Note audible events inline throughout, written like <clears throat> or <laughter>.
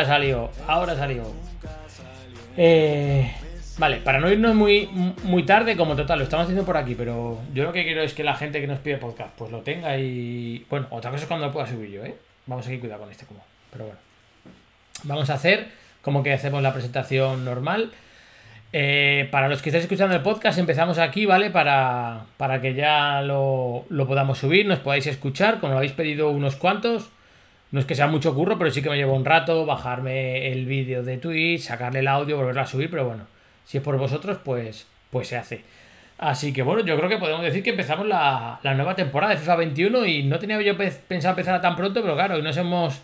Ahora salió, ahora salió. Eh, vale, para no irnos muy, muy tarde, como total, lo estamos haciendo por aquí, pero yo lo que quiero es que la gente que nos pide podcast, pues lo tenga y. Bueno, otra cosa es cuando lo pueda subir yo, ¿eh? Vamos a ir cuidado con este como. Pero bueno. Vamos a hacer como que hacemos la presentación normal. Eh, para los que estáis escuchando el podcast, empezamos aquí, ¿vale? Para, para que ya lo, lo, podamos subir, nos podáis escuchar, como lo habéis pedido unos cuantos. No es que sea mucho curro, pero sí que me lleva un rato bajarme el vídeo de Twitch, sacarle el audio, volverlo a subir, pero bueno, si es por vosotros, pues, pues se hace. Así que bueno, yo creo que podemos decir que empezamos la, la nueva temporada de FIFA 21 y no tenía yo pensado empezar tan pronto, pero claro, hoy nos hemos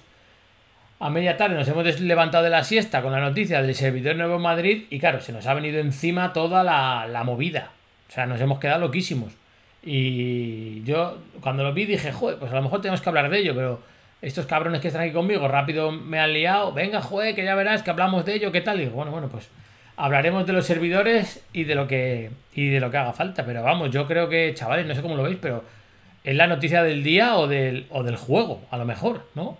a media tarde nos hemos levantado de la siesta con la noticia del servidor Nuevo Madrid y claro, se nos ha venido encima toda la, movida. O sea, nos hemos quedado loquísimos. Y yo cuando lo vi dije, joder, pues a lo mejor tenemos que hablar de ello, pero estos cabrones que están aquí conmigo rápido me han liado, venga, joder, que ya verás que hablamos de ello, ¿qué tal? Y digo, bueno, bueno, pues hablaremos de los servidores y de lo que y de lo que haga falta, pero vamos, yo creo que, chavales, no sé cómo lo veis, pero es la noticia del día o del, o del juego, a lo mejor, ¿no?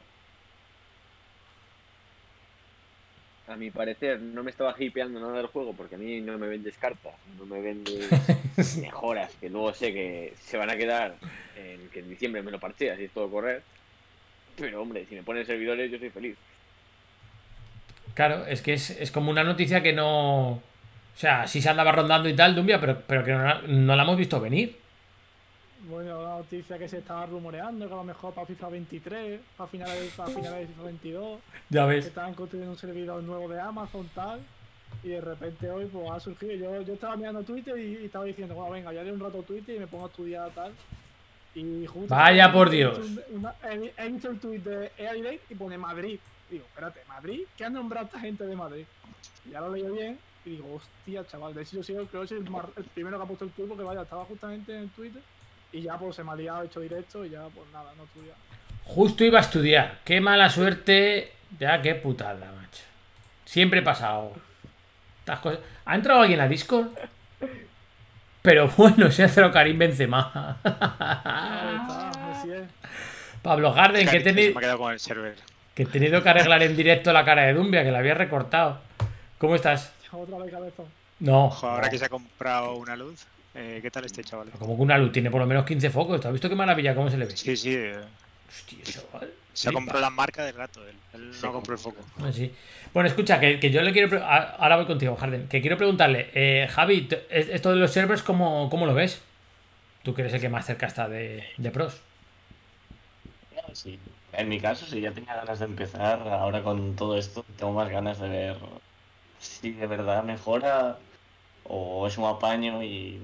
a mi parecer, no me estaba hipeando nada del juego porque a mí no me vendes cartas, no me vendes <laughs> mejoras que luego sé que se van a quedar en que en diciembre me lo parcheas y es todo correr. Pero hombre, si me ponen servidores yo soy feliz. Claro, es que es, como una noticia que no... O sea, sí se andaba rondando y tal, Dumbia, pero, pero que no la hemos visto venir bueno, la noticia que se estaba rumoreando, que a lo mejor para FIFA 23, para finales, para finales de FIFA 22. Ya ves. Que estaban construyendo un servidor nuevo de Amazon, tal. Y de repente hoy pues ha surgido. Yo, yo estaba mirando Twitter y, estaba diciendo, bueno, venga, ya de un rato Twitter y me pongo a estudiar tal. Y justo Vaya por Dios. he, visto el tweet de Air y pone Madrid. Digo, espérate, ¿Madrid? ¿Qué ha nombrado esta gente de Madrid? ya lo leí bien y digo, hostia, chaval. De hecho, yo creo que es el, el, primero que ha puesto el tweet porque vaya, estaba justamente en el Twitter y ya pues se me ha liado, hecho directo y ya pues nada, no estudia. Justo iba a estudiar. Qué mala suerte. Ya, qué putada, macho. Siempre he pasado. Estas cosas. ¿Ha entrado alguien a Discord? Pero bueno, ha entrado Karim Benzema. Pablo Garden, que he tenido. Que he tenido que arreglar en directo la cara de Dumbia, que la había recortado. ¿Cómo estás? Otra vez cabezón. No. ahora que se ha comprado una luz. Eh, ¿Qué tal este chaval? Como que una luz tiene por lo menos 15 focos. ¿Te has visto qué maravilla cómo se le ve? Sí, sí. Hostia, chaval. Se ha comprado la marca del gato, él, él no compró el foco. Ah, sí. Bueno, escucha, que, que, yo le quiero. Ahora voy contigo, Harden. Que quiero preguntarle, eh, Javi, esto de los servers, ¿cómo, ¿cómo, lo ves? Tú que eres el que más cerca está de, de pros. Sí, en mi caso, sí, ya tenía ganas de empezar. Ahora con todo esto, tengo más ganas de ver si de verdad mejora o es un apaño y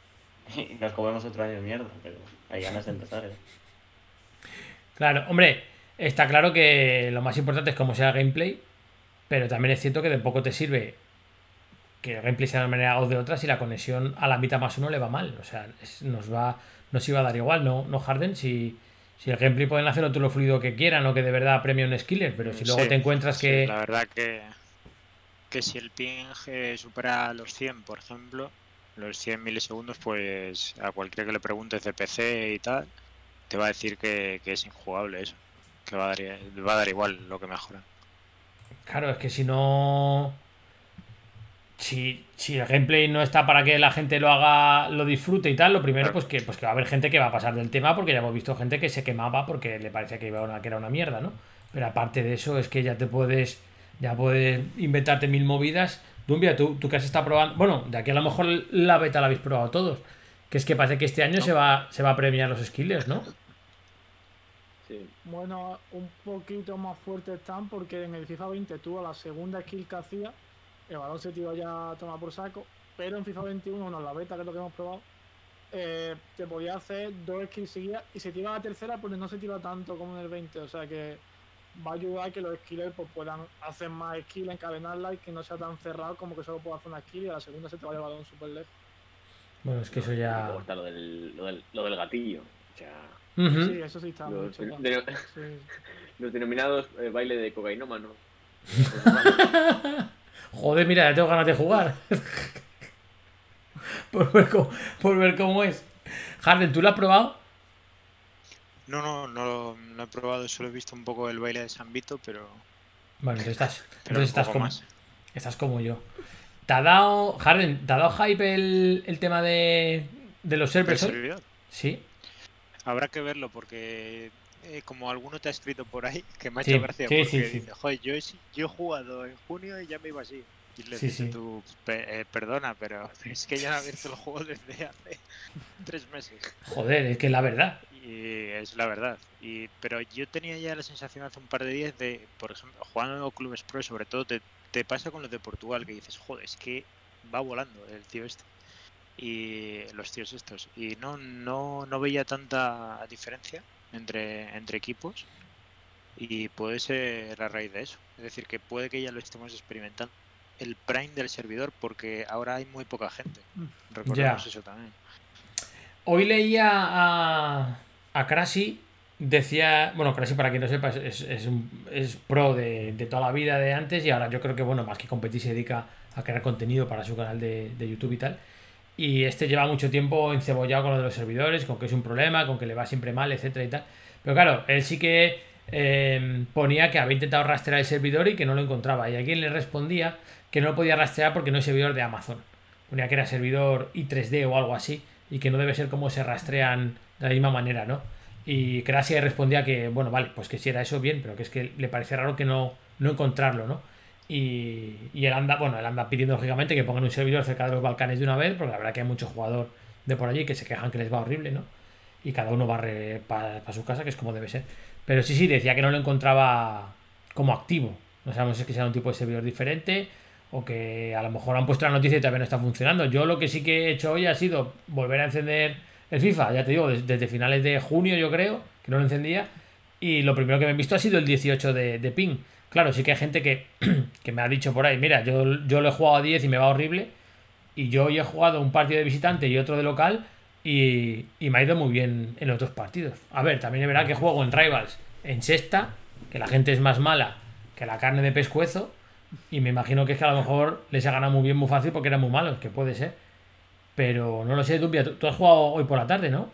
<laughs> y nos comemos otro año de mierda, pero hay ganas de empezar. ¿eh? Claro, hombre, está claro que lo más importante es cómo sea el gameplay, pero también es cierto que de poco te sirve que el gameplay sea de una manera o de otra si la conexión a la mitad más uno le va mal. O sea, nos va nos iba a dar igual, no, no Harden, si, si el gameplay pueden hacer otro lo fluido que quieran o que de verdad premia un skiller, pero si luego te encuentras que... La verdad que, que si el ping supera los 100, por ejemplo, los 100 milisegundos, pues a cualquiera que le preguntes de PC y tal, te va a decir que, es injugable eso. Que va a, dar, va a dar igual lo que mejora. Claro, es que si no. Si, si, el gameplay no está para que la gente lo haga, lo disfrute y tal, lo primero pues que, pues que va a haber gente que va a pasar del tema porque ya hemos visto gente que se quemaba porque le parecía que, iba una, que era una mierda, ¿no? Pero aparte de eso es que ya te puedes, ya puedes inventarte mil movidas Dumbia, ¿tú, tú que has estado probando. Bueno, de aquí a lo mejor la beta la habéis probado todos. Que es que parece que este año se, va, se va a premiar los skills, ¿no? Sí. Bueno, un poquito más fuerte están porque en el FIFA 20 tuvo la segunda skill que hacía. El balón se tiró ya a tomar por saco. Pero en FIFA 21, no, la beta que es lo que hemos probado, eh, te podía hacer dos skills seguidas y se tira la tercera, pues no se tira tanto como en el 20. O sea que va a ayudar a que los skillers pues, puedan hacer más skill, encadenarla y que no sea tan cerrado como que solo puedo hacer una skill y a la segunda se te va a llevar un super lejos. Bueno, es que eso ya. lo del, lo del, lo del gatillo. O sea, Sí, eso sí está los, mucho. <laughs> Los denominados eh, baile de cocainómano. <laughs> Joder, mira, ya tengo ganas de jugar. <laughs> por, ver cómo, por ver cómo es. Harden, ¿tú lo has probado? No, no, no, no he probado, solo he visto un poco el baile de San Vito, pero Bueno, entonces estás, entonces estás como, más. estás como yo. ¿Te ha dado, Harden, ¿te ha dado hype el, el tema de, de los ¿Del servers servidor? Sí. Habrá que verlo porque eh, como alguno te ha escrito por ahí, que me ha Sí, hecho gracia sí, porque sí, dice, joder, yo, he, yo he jugado en junio y ya me iba así. Y le dices tú, "Pe- eh, perdona, pero es que ya he abierto el juego desde hace <laughs> tres meses. Joder, es que es la verdad. Y es la verdad. Y, pero yo tenía ya la sensación hace un par de días de, por ejemplo, jugando en clubes pro, sobre todo te, te pasa con los de Portugal, que dices, joder, es que va volando el tío este. Y los tíos estos. Y no, no, no veía tanta diferencia entre, entre equipos. Y puede ser a raíz de eso. Es decir, que puede que ya lo estemos experimentando. El prime del servidor, porque ahora hay muy poca gente. Recordemos Ya. eso también. Hoy leía a, a Crashy, decía, bueno, Crashy para quien no sepa es, es, es pro de, de toda la vida de antes y ahora yo creo que, bueno, más que competir se dedica a crear contenido para su canal de, de YouTube y tal. Y este lleva mucho tiempo encebollado con lo de los servidores, con que es un problema, con que le va siempre mal, etcétera y tal. Pero claro, él sí que eh, ponía que había intentado rastrear el servidor y que no lo encontraba. Y alguien le respondía que no lo podía rastrear porque no es servidor de Amazon. Ponía que era servidor i3D o algo así y que no debe ser como se rastrean de la misma manera, ¿no? Y Crasia respondía que, bueno, vale, pues que si era eso, bien, pero que es que le parece raro que no, no encontrarlo, ¿no? Y, y él anda, bueno, él anda pidiendo lógicamente que pongan un servidor cerca de los Balcanes de una vez, porque la verdad que hay muchos jugadores de por allí que se quejan que les va horrible, ¿no? Y cada uno barre para su casa, que es como debe ser. Pero sí, sí, decía que no lo encontraba como activo. No sabemos si es que sea un tipo de servidor diferente o que a lo mejor han puesto la noticia y todavía no está funcionando. Yo lo que sí que he hecho hoy ha sido volver a encender el FIFA, ya te digo, des- desde finales de junio yo creo, que no lo encendía, y lo primero que me he visto ha sido el 18 de, de ping. Claro, sí que hay gente que, <clears throat> que me ha dicho por ahí, mira, yo, yo lo he jugado a 10 y me va horrible, y yo hoy he jugado un partido de visitante y otro de local, y, y me ha ido muy bien en los dos partidos. A ver, también es verdad que juego en Rivals, en sexta, que la gente es más mala que la carne de pescuezo, y me imagino que es que a lo mejor les ha ganado muy bien, muy fácil, porque eran muy malos, que puede ser. Pero no lo sé, Dumbia, tú, has jugado hoy por la tarde, ¿no?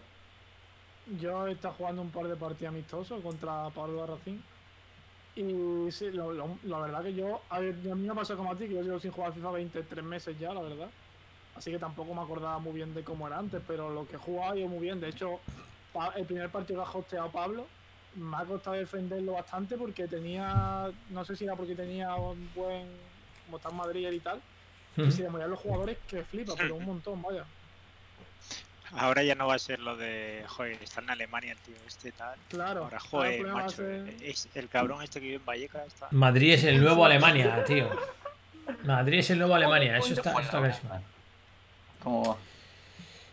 Yo he estado jugando un par de partidos amistosos contra Pablo Barracín. Y sí, lo- lo- la verdad que yo, a, ver, a mí me pasa como a ti, que yo llevo sin jugar FIFA 23 meses ya, la verdad. Así que tampoco me acordaba muy bien de cómo era antes, pero lo que he jugado yo muy bien. De hecho, el primer partido que ha hosteado Pablo, me ha costado defenderlo bastante porque tenía, no sé si era porque tenía un buen, como está en Madrid y tal, y se le morían los jugadores que flipa, pero un montón, vaya. Ahora ya no va a ser lo de, joder, está en Alemania el tío este tal. Claro. Ahora, el joder, macho, ser- es el cabrón este que vive en Vallecas está... Madrid es el nuevo Alemania, tío. Madrid es el nuevo Alemania, eso está, eso está clarísimo. ¿Cómo va?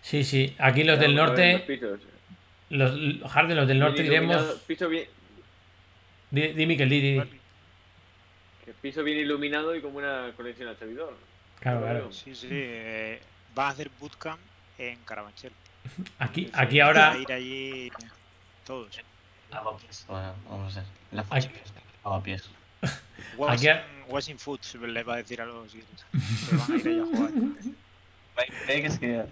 Sí, sí, aquí los del norte, los Harden, los del norte diremos. Piso bien, Di, di, Miquel, di, di. que piso bien iluminado y con buena conexión al servidor. Claro, claro. Sí, sí, eh, va a hacer bootcamp en Carabanchel. Aquí, aquí ahora. a ir allí todos. Lavapiés. Bueno, vamos a ver. Que lavapiés. Washing, food se le va a decir a los. Se <laughs> van a ir allá a jugar. Que que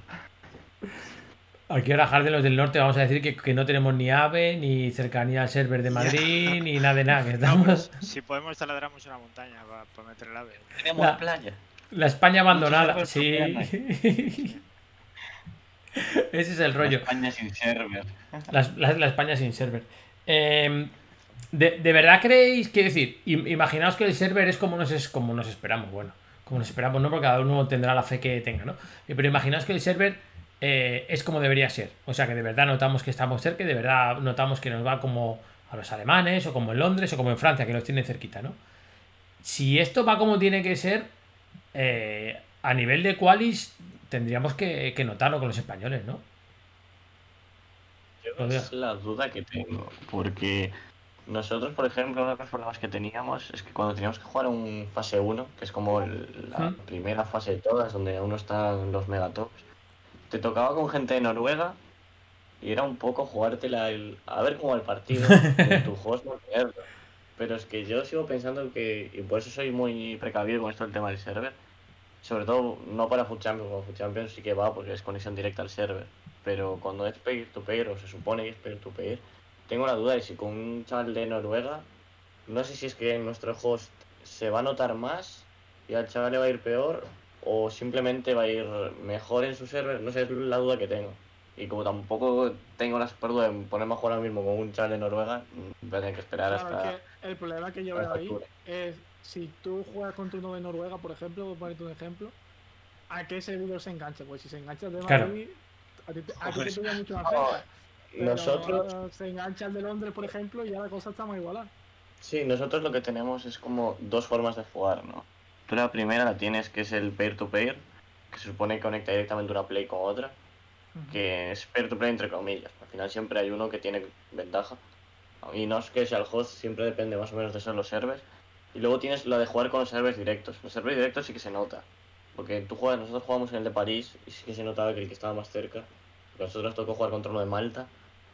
Aquí ahora Harden, los del norte, vamos a decir que, que no tenemos ni AVE, ni cercanía al server de Madrid, ni nada de nada. Que No, <laughs> estamos. si podemos taladramos una montaña para meter el ave. tenemos La- playa. La España abandonada, sí. <laughs> <laughs> Ese es el rollo. España sin server. La, la- la España sin server. Eh, de, de verdad creéis? Quiero decir, im- imaginaos que el server es como nos, es como nos esperamos. Bueno, como nos esperamos, no, porque cada uno tendrá la fe que tenga, ¿no? Eh, Pero imaginaos que el server eh, es como debería ser. O sea, que de verdad notamos que estamos cerca y de verdad notamos que nos va como a los alemanes, o como en Londres, o como en Francia, que los tienen cerquita, ¿no? Si esto va como tiene que ser, eh, a nivel de qualis tendríamos que, que notarlo con los españoles, ¿no? Yo es la duda que tengo, porque nosotros, por ejemplo, uno de los problemas que teníamos es que cuando teníamos que jugar un fase 1, que es como el- la primera fase de todas, donde aún no están los megatops, te tocaba con gente de Noruega y era un poco jugártela el, a ver cómo el partido, <laughs> de tu juego es no. Pero es que yo sigo pensando que, y por eso soy muy precavido con esto del tema del server, sobre todo no para Food Champions, porque Food Champions sí que va porque es conexión directa al server. Pero cuando es peer to peer, o se supone que es peer to peer, tengo la duda de si con un chaval de Noruega no sé si es que en nuestro host se va a notar más y al chaval le va a ir peor o simplemente va a ir mejor en su server, no sé, es la duda que tengo. Y como tampoco tengo la super duda de ponerme a jugar ahora mismo con un chaval de Noruega, voy a tener que esperar Claro, hasta... el problema que yo veo ahí es si tú juegas contra uno de Noruega, por ejemplo, voy a ponerte un ejemplo, ¿a qué servidor se engancha? Pues si se engancha el de Claro. Madrid, a ti te, a ti te pilla mucho más cerca. Pero Nosotros, se engancha el de Londres, por ejemplo, y ya la cosa está más igualada. sí, nosotros lo que tenemos es como dos formas de jugar, ¿no? Tú la primera la tienes que es el peer-to-peer, que se supone que conecta directamente una play con otra, que es peer-to-peer entre comillas. Al final siempre hay uno que tiene ventaja. Y no es que sea el host, siempre depende más o menos de ser los servers. Y luego tienes la de jugar con los servers directos. Los servers directos sí que se nota. Porque tú juegas, nosotros jugamos en el de París y sí que se notaba que el que estaba más cerca. nosotros nos tocó jugar contra uno de Malta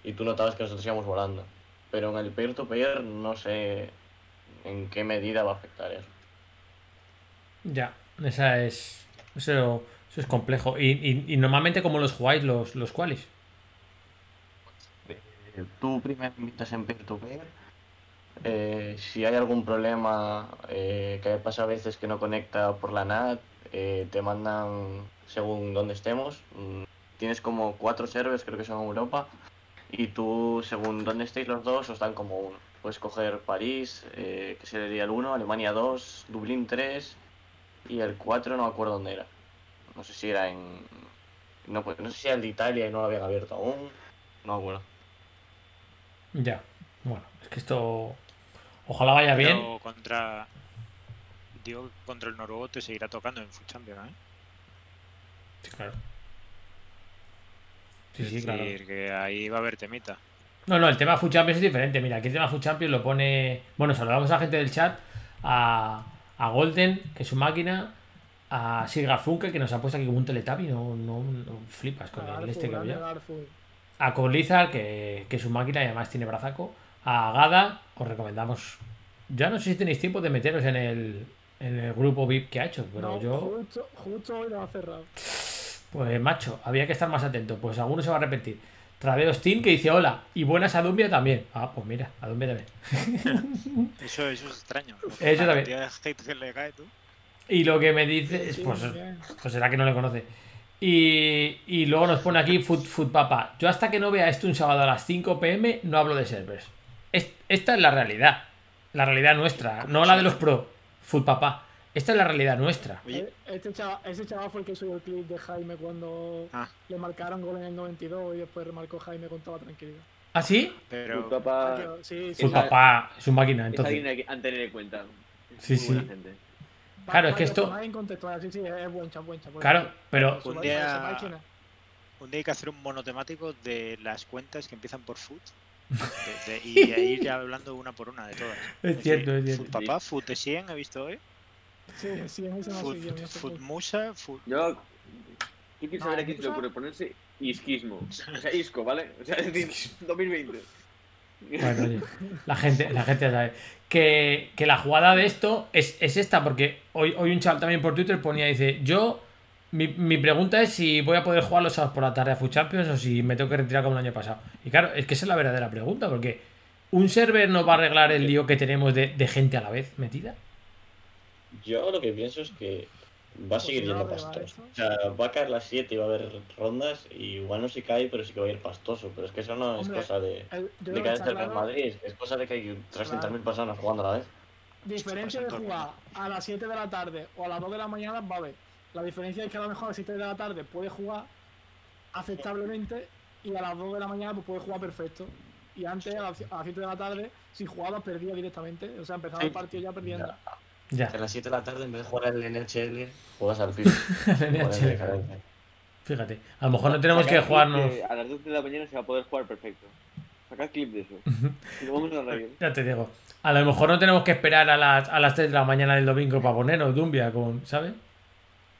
y tú notabas que nosotros íbamos volando. Pero en el peer-to-peer no sé en qué medida va a afectar eso. Ya, esa es. Eso, eso es complejo. Y, y, y normalmente, ¿cómo los jugáis los, los qualis? Eh, Tú primero invitas en peer-to-peer. Eh, si hay algún problema eh, que pasa a veces que no conecta por la NAT, eh, te mandan según donde estemos. mm, Tienes como cuatro servers, creo que son en Europa. Y tú, según donde estéis los dos, os dan como uno. Puedes coger París, eh, que sería el 1, Alemania 2, Dublín 3 y el 4 no me acuerdo dónde era. No sé si era en... No, pues, no sé si era el de Italia y no lo habían abierto aún. No me acuerdo. Ya. Bueno, es que esto. Ojalá vaya bien. Pero contra. Digo, contra el noruego te seguirá tocando en Food Champions, ¿eh? Sí, claro. Sí, es sí, claro. decir, que ahí va a haber temita. No, no, el tema Food Champions es diferente. Mira, aquí el tema Food Champions lo pone. Bueno, saludamos a la gente del chat. A, a Golden, que es su máquina. A Sigar Funke, que nos ha puesto aquí como un teletabi. No, no, no flipas con el este que había. A Colizar, que, que es su máquina y además tiene brazaco. A Gada, os recomendamos. Ya no sé si tenéis tiempo de meteros en el, en el grupo VIP que ha hecho, pero no, yo. Justo, justo hoy lo ha cerrado. Pues macho, había que estar más atento. Pues alguno se va a repetir. Traveos Team que dice hola. Y buenas a Dumbia también. Ah, pues mira, a Dumbia también. <laughs> Eso, eso es extraño. Eso también. cantidad de hate que le cae, tú. Y lo que me dice es, Sí, pues, pues será que no le conoce. Y, y luego nos pone aquí Food, Food Papa. Yo hasta que no vea esto un sábado a las 5 pm no hablo de servers. Es- esta es la realidad. La realidad nuestra, no la de los pro. Food Papa. Esta es la realidad nuestra. Oye, Eh, Este chaval, ese chaval fue el que subió el clip de Jaime cuando Ah. le marcaron gol en el 92 y después remarcó Jaime con toda tranquilidad. ¿Ah, sí? pero. Tu papá Ah, sí, sí. Food Esa- Papa es su máquina, es entonces. alguien a- a tener en cuenta. Es Sí, muy sí. gente. Claro, es que esto- sí, sí, es buen chat, buen buen Claro, pero Su Un día- para que sepáis quién es. Un día hay que hacer un monotemático de las cuentas que empiezan por food. De- de- y de ir ya hablando una por una de todas. es cierto, es cierto. Food papá, food de 100 he visto hoy. Sí, sí, no Food, no food musa, food. Yo. ¿Qué quiero No, saber aquí si le ¿Musa? ocurre ponerse isquismo? <laughs> O sea, isco, ¿vale? O sea, es decir, 2020. Bueno, oye, la gente, la gente ya sabe. Que, que la jugada de esto es, es esta, porque hoy, hoy un chaval también por Twitter ponía, dice, yo, mi, mi pregunta es si voy a poder jugar los sábados por la tarde a Food Champions o si me tengo que retirar como el año pasado. Y claro, es que esa es la verdadera pregunta, porque un server no va a arreglar el lío que tenemos de, de gente a la vez metida. Yo lo que pienso es que va a Pues seguir yendo pastoso. O sea, va a caer las 7 y va a haber rondas y igual no se cae, pero sí que va a ir pastoso. Pero es que eso no es Hombre, cosa de, El- yo de el Real claro, Madrid, es cosa de que hay 300.000 Claro. personas jugando a la vez. diferencia de jugar a las 7 de la tarde o a las 2 de la mañana va a haber. La diferencia es que a lo mejor a las 7 de la tarde puede jugar aceptablemente y a las 2 de la mañana pues puede jugar perfecto. Y antes a las, a las 7 de la tarde, si jugaba, perdía directamente. O sea, empezaba el partido ya perdiendo. Ya. A las 7 de la tarde, en vez de jugar al NHL, juegas al FIFA. ¿Cuál es la NHL. Fíjate, a lo mejor no tenemos que jugarnos. A las 12 de la mañana se va a poder jugar perfecto. Sacad clip de eso. Y lo vamos a. <laughs> Ya te digo. A lo mejor no tenemos que esperar a las, a las 3 de la mañana del domingo para ponernos Dumbia con. ¿Sabes?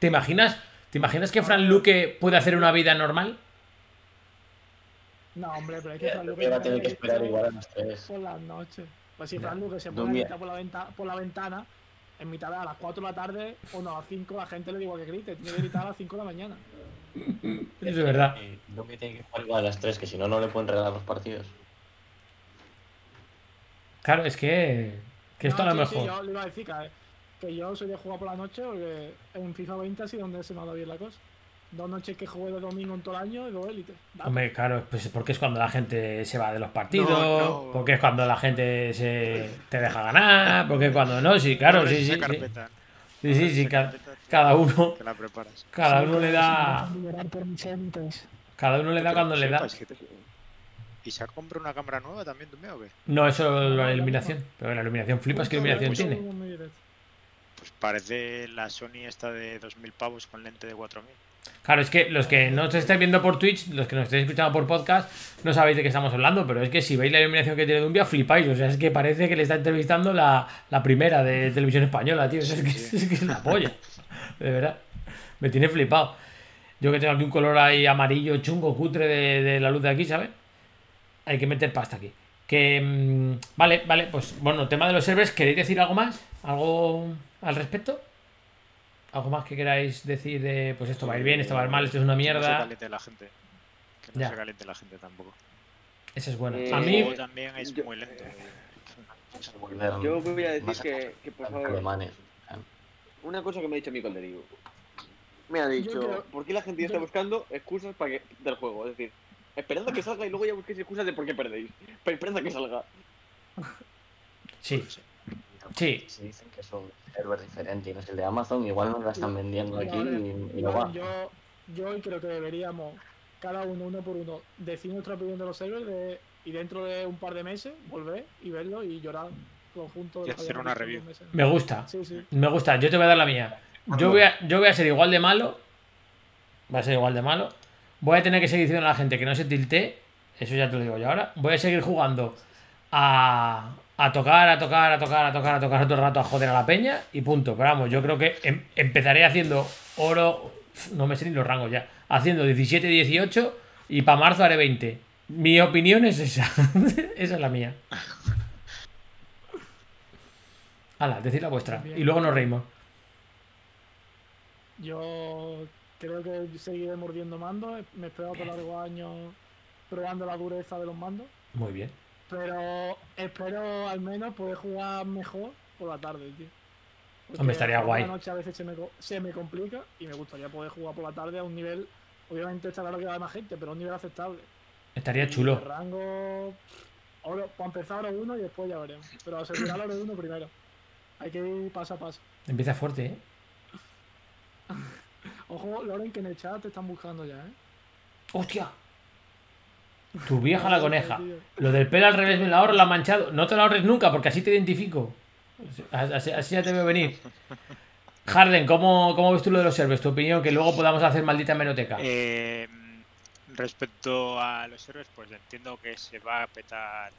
¿Te imaginas? ¿Te imaginas que Fran Luque puede hacer una vida normal? No, hombre, pero es que Fran Luque va a tener que esperar igual a las 3. por las noches. Pues si. Fran Luque se pone a Dumbia. gritar por la, venta, por la ventana, en mitad de a las 4 de la tarde o no, a las 5, la gente le digo que grite. Tiene que gritar a las 5 de la mañana. <laughs> Es verdad. No me tiene que jugar igual a las 3, que si no, no le pueden regalar los partidos. Claro, es que. Que esto No, a lo sí, sí, mejor. yo le iba a decir que, que yo soy de jugar por la noche porque en FIFA 20 así donde se me ha dado bien la cosa. Dos noches que jugué de domingo en todo el año y dos élites. Dale. Hombre, claro, pues porque es cuando la gente se va de los partidos, No, no. porque es cuando la gente se te deja ganar, porque es cuando no, sí, claro, sí, sí, sí. carpeta, Sí, sí, ca- cada uno, Te la preparas. cada uno le da, cada uno le da cuando le da. ¿Y se ha comprado una cámara nueva también, tú mío, o qué? No, eso es la iluminación, pero la iluminación flipas, ¿qué iluminación Mucho, tiene? muy, muy directo. Pues parece la Sony esta de 2.000 pavos con lente de 4.000. Claro, es que los que no os estáis viendo por Twitch, los que nos estáis escuchando por podcast, no sabéis de qué estamos hablando, pero es que si veis la iluminación que tiene Dumbia, flipáis. O sea, es que parece que le está entrevistando la, la primera de televisión española, tío. O sea, es, que, Sí. <laughs> es que es la polla. De verdad. Me tiene flipado. Yo que tengo aquí un color ahí amarillo, chungo, cutre de, de la luz de aquí, ¿sabes? Hay que meter pasta aquí. Que. mm, vale, vale, pues bueno, tema de los servers, ¿queréis decir algo más? ¿Algo al respecto? ¿Algo más que queráis decir de, pues esto va a ir bien, esto va a ir mal, esto es una Que no se mierda? caliente la gente. Que no Ya. se caliente la gente tampoco. Esa es buena. Eh, A mí, juego también es yo- muy lento. Yo voy a decir que, que, por favor, alemanes. una cosa que me ha dicho mi Digo. Me ha dicho, creo- ¿por qué la gente ya está buscando excusas para que, del juego? Es decir, esperad a que salga y luego ya busquéis excusas de por qué perdéis. Pero esperad a que salga. sí, Sí. Si dicen que son servers diferentes y no es el de Amazon, igual nos la están vendiendo aquí y, y no va. Yo, yo hoy creo que deberíamos, cada uno, uno por uno, decir nuestra opinión de los servers de- y dentro de un par de meses volver y verlo y llorar conjunto. de Y hacer una review. me gusta. Sí, sí. Me gusta. Yo te voy a dar la mía. Yo voy a, yo voy a ser igual de malo. Va a ser igual de malo. Voy a tener que seguir diciendo a la gente que no se tilte. Eso ya te lo digo yo ahora. Voy a seguir jugando a, a tocar, a tocar, a tocar, a tocar, a tocar todo el rato a joder a la peña y punto. Pero vamos, yo creo que em- empezaré haciendo oro. No me sé ni los rangos ya. Haciendo 17, 18 y para marzo haré 20. Mi opinión es esa. <laughs> esa es la mía. Hala, decid la vuestra. Bien. Y luego nos reímos. Yo creo que seguiré mordiendo mandos. Me he esperado por largos años probando la dureza de los mandos. Muy bien. Pero espero al menos poder jugar mejor por la tarde, tío. Porque Hombre, estaría guay. La noche a veces se me, se me complica y me gustaría poder jugar por la tarde a un nivel. Obviamente está claro que va más gente, pero a un nivel aceptable. Estaría Y chulo. rango. Oro, para empezar oro 1 y después ya veremos. Pero asegurar oro 1 primero. Hay que ir paso a paso. Empieza fuerte, ¿eh? <laughs> Ojo, Loren, que en el chat te están buscando ya, ¿eh? ¡Hostia! <laughs> Tu vieja la coneja. Lo del pelo al revés me la ahorro, la ha manchado. No te la ahorres nunca porque así te identifico. Así, así ya te veo venir. <laughs> Harden, ¿cómo, ¿cómo ves tú lo de los servers? Tu opinión, que luego podamos hacer maldita hemeroteca. Eh, respecto a los servers, pues entiendo que se va a petar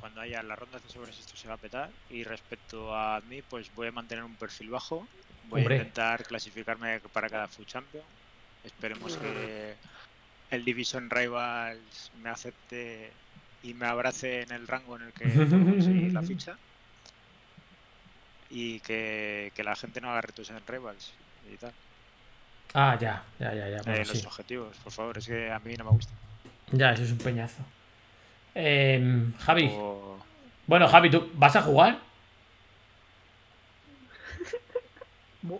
cuando haya las rondas de sobres esto se va a petar y respecto a mí pues voy a mantener un perfil bajo voy Hombre. a intentar clasificarme para cada Food Champion esperemos que el Division Rivals me acepte y me abrace en el rango en el que conseguir la ficha y que, que la gente no haga retos en Rivals y tal Ah, ya, ya, ya, ya. Eh, los sí. objetivos por favor es que a mí no me gusta Ya, eso es un peñazo. Eh, Javi. O- Bueno, Javi, ¿tú vas a jugar?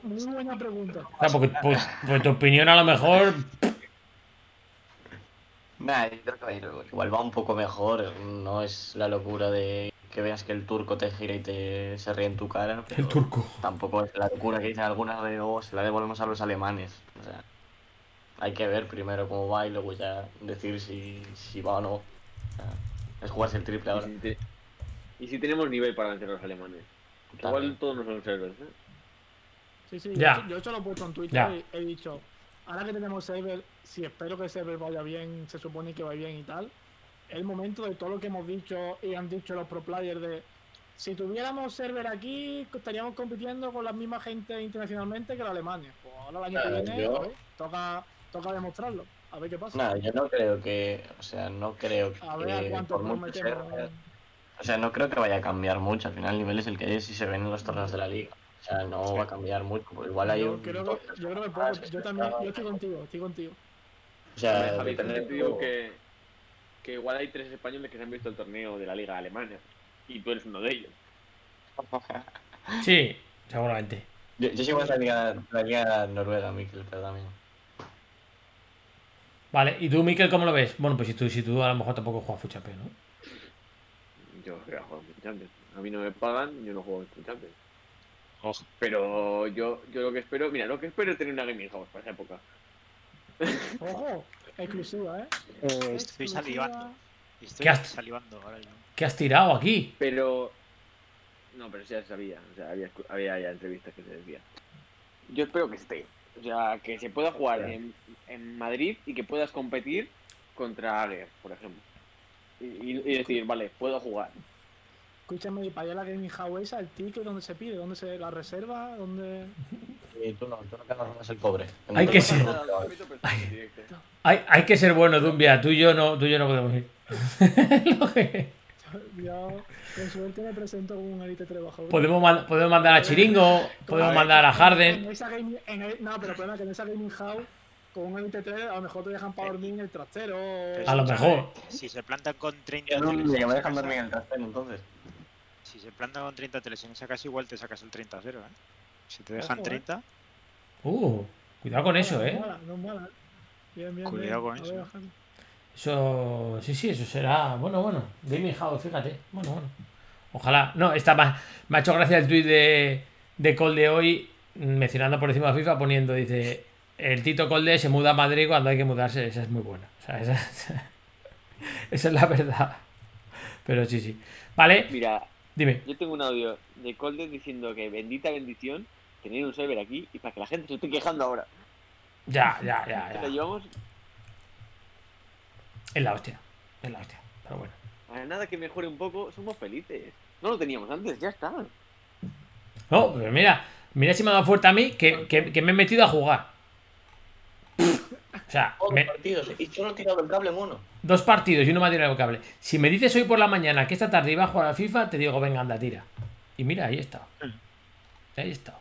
Muy buena pregunta. O sea, porque pues, pues tu opinión a lo mejor. Nah, yo creo que igual va un poco mejor. No es la locura de que veas que el turco te gira y te se ríe en tu cara. Pero El turco. Tampoco es la locura que dicen algunas de oh, se la devolvemos a los alemanes. O sea, hay que ver primero cómo va y luego ya decir si, si va o no. O sea, es jugarse el triple Y ahora. si, te- y si tenemos nivel para vencer a los alemanes. Igual todos no son servers, ¿eh? Sí, sí, Ya. yo, yo eso lo he puesto en Twitter Ya. y he dicho, ahora que tenemos server, si espero que server vaya bien, se supone que va bien y tal, es el momento de todo lo que hemos dicho y han dicho los pro players de si tuviéramos server aquí, estaríamos compitiendo con la misma gente internacionalmente que los alemanes. Pues ahora el año Claro, que viene, yo- ver, toca, toca demostrarlo. A ver qué pasa. Nada, yo no creo que, o sea, no creo que a ver a por mucho o sea, no creo que vaya a cambiar mucho. Al final el nivel es el que es y se ven en los torneos de la liga. O sea, no va a cambiar mucho. porque igual hay Yo un creo que, yo creo que poco. Yo también, yo estoy contigo, estoy contigo. O sea, Javi, también te digo que, que igual hay tres españoles que se han visto el torneo de la Liga Alemana. Y tú eres uno de ellos. <laughs> Sí, seguramente. Yo, yo sigo en la liga, la liga noruega, Mikel, pero también. Vale, ¿y tú, Miquel, cómo lo ves? Bueno, pues si tú, si tú a lo mejor tampoco juegas Fuchape, ¿no? Yo voy a jugar Champions. A mí no me pagan, yo no juego en Champions. Pero yo, yo lo que espero, mira, lo que espero es tener una Gaming House para esa época. Ojo, exclusiva, ¿eh? Estoy Exclusiva. salivando. Estoy ¿Qué has- salivando ahora mismo. ¿Qué has tirado aquí? Pero. No, pero ya se sabía. O sea, había, había ya entrevistas que se decía. Yo espero que esté. O sea, que se pueda jugar Claro. en, en Madrid y que puedas competir contra Aguer, por ejemplo. Y, y- y decir, vale, puedo jugar. Escúchame, y para allá la Gaming House esa, el ticket, ¿dónde se pide? ¿Dónde se la reserva? ¿Dónde...? <laughs> Y tú no, tú no te agarras el cobre. Hay que ser- nada, directo. Hay, hay que ser bueno, Dumbia. Tú y yo no, tú y yo no podemos ir. Lo <laughs> que- Yo, con suerte me presento un Elite 3 bajo. podemos, man- podemos mandar a Chiringo, podemos mandar a En Harden. esa gaming, en el- no, pero el problema es que en esa Gaming House, con un Elite 3, a lo mejor te dejan para dormir en el trastero. Pero A lo mejor. Si se plantan con 30 No, me dejan dormir en el trastero entonces. Si se plantan con 30 teles en esa casa, igual te sacas el 30-0, ¿eh? Si te dejan Ojo, ¿eh? 30, Uh, cuidado con eso, No eh. mola, no mola. Bien, bien, Cuidado con A eso. Eso, sí, sí, eso será. Bueno, bueno. Gaming House, fíjate. Bueno, bueno. Ojalá. No, está más. Me ha hecho gracia el tuit de, de Col de hoy, mencionando por encima de FIFA, poniendo, dice. El Tito Colde se muda a Madrid cuando hay que mudarse. Esa es muy buena. O sea, esa, <laughs> esa es la verdad. Pero sí, sí. Vale, Mira, dime. yo tengo un audio de Colde diciendo que bendita bendición tener un server aquí y para que la gente se esté quejando ahora. Ya, ya, ya, ya. llevamos Es la hostia. Es la hostia. Pero bueno. a nada que mejore un poco, somos felices. No lo teníamos antes, ya está. No, pero mira, mira si me ha dado fuerte a mí que, que- que me he metido a jugar. <laughs> O sea, me- los partidos. Y solo he tirado el cable mono. dos partidos y uno me ha tirado el cable. Si me dices hoy por la mañana que esta tarde iba a jugar a FIFA, te digo, venga, anda, tira. Y mira, ahí está. Ahí está.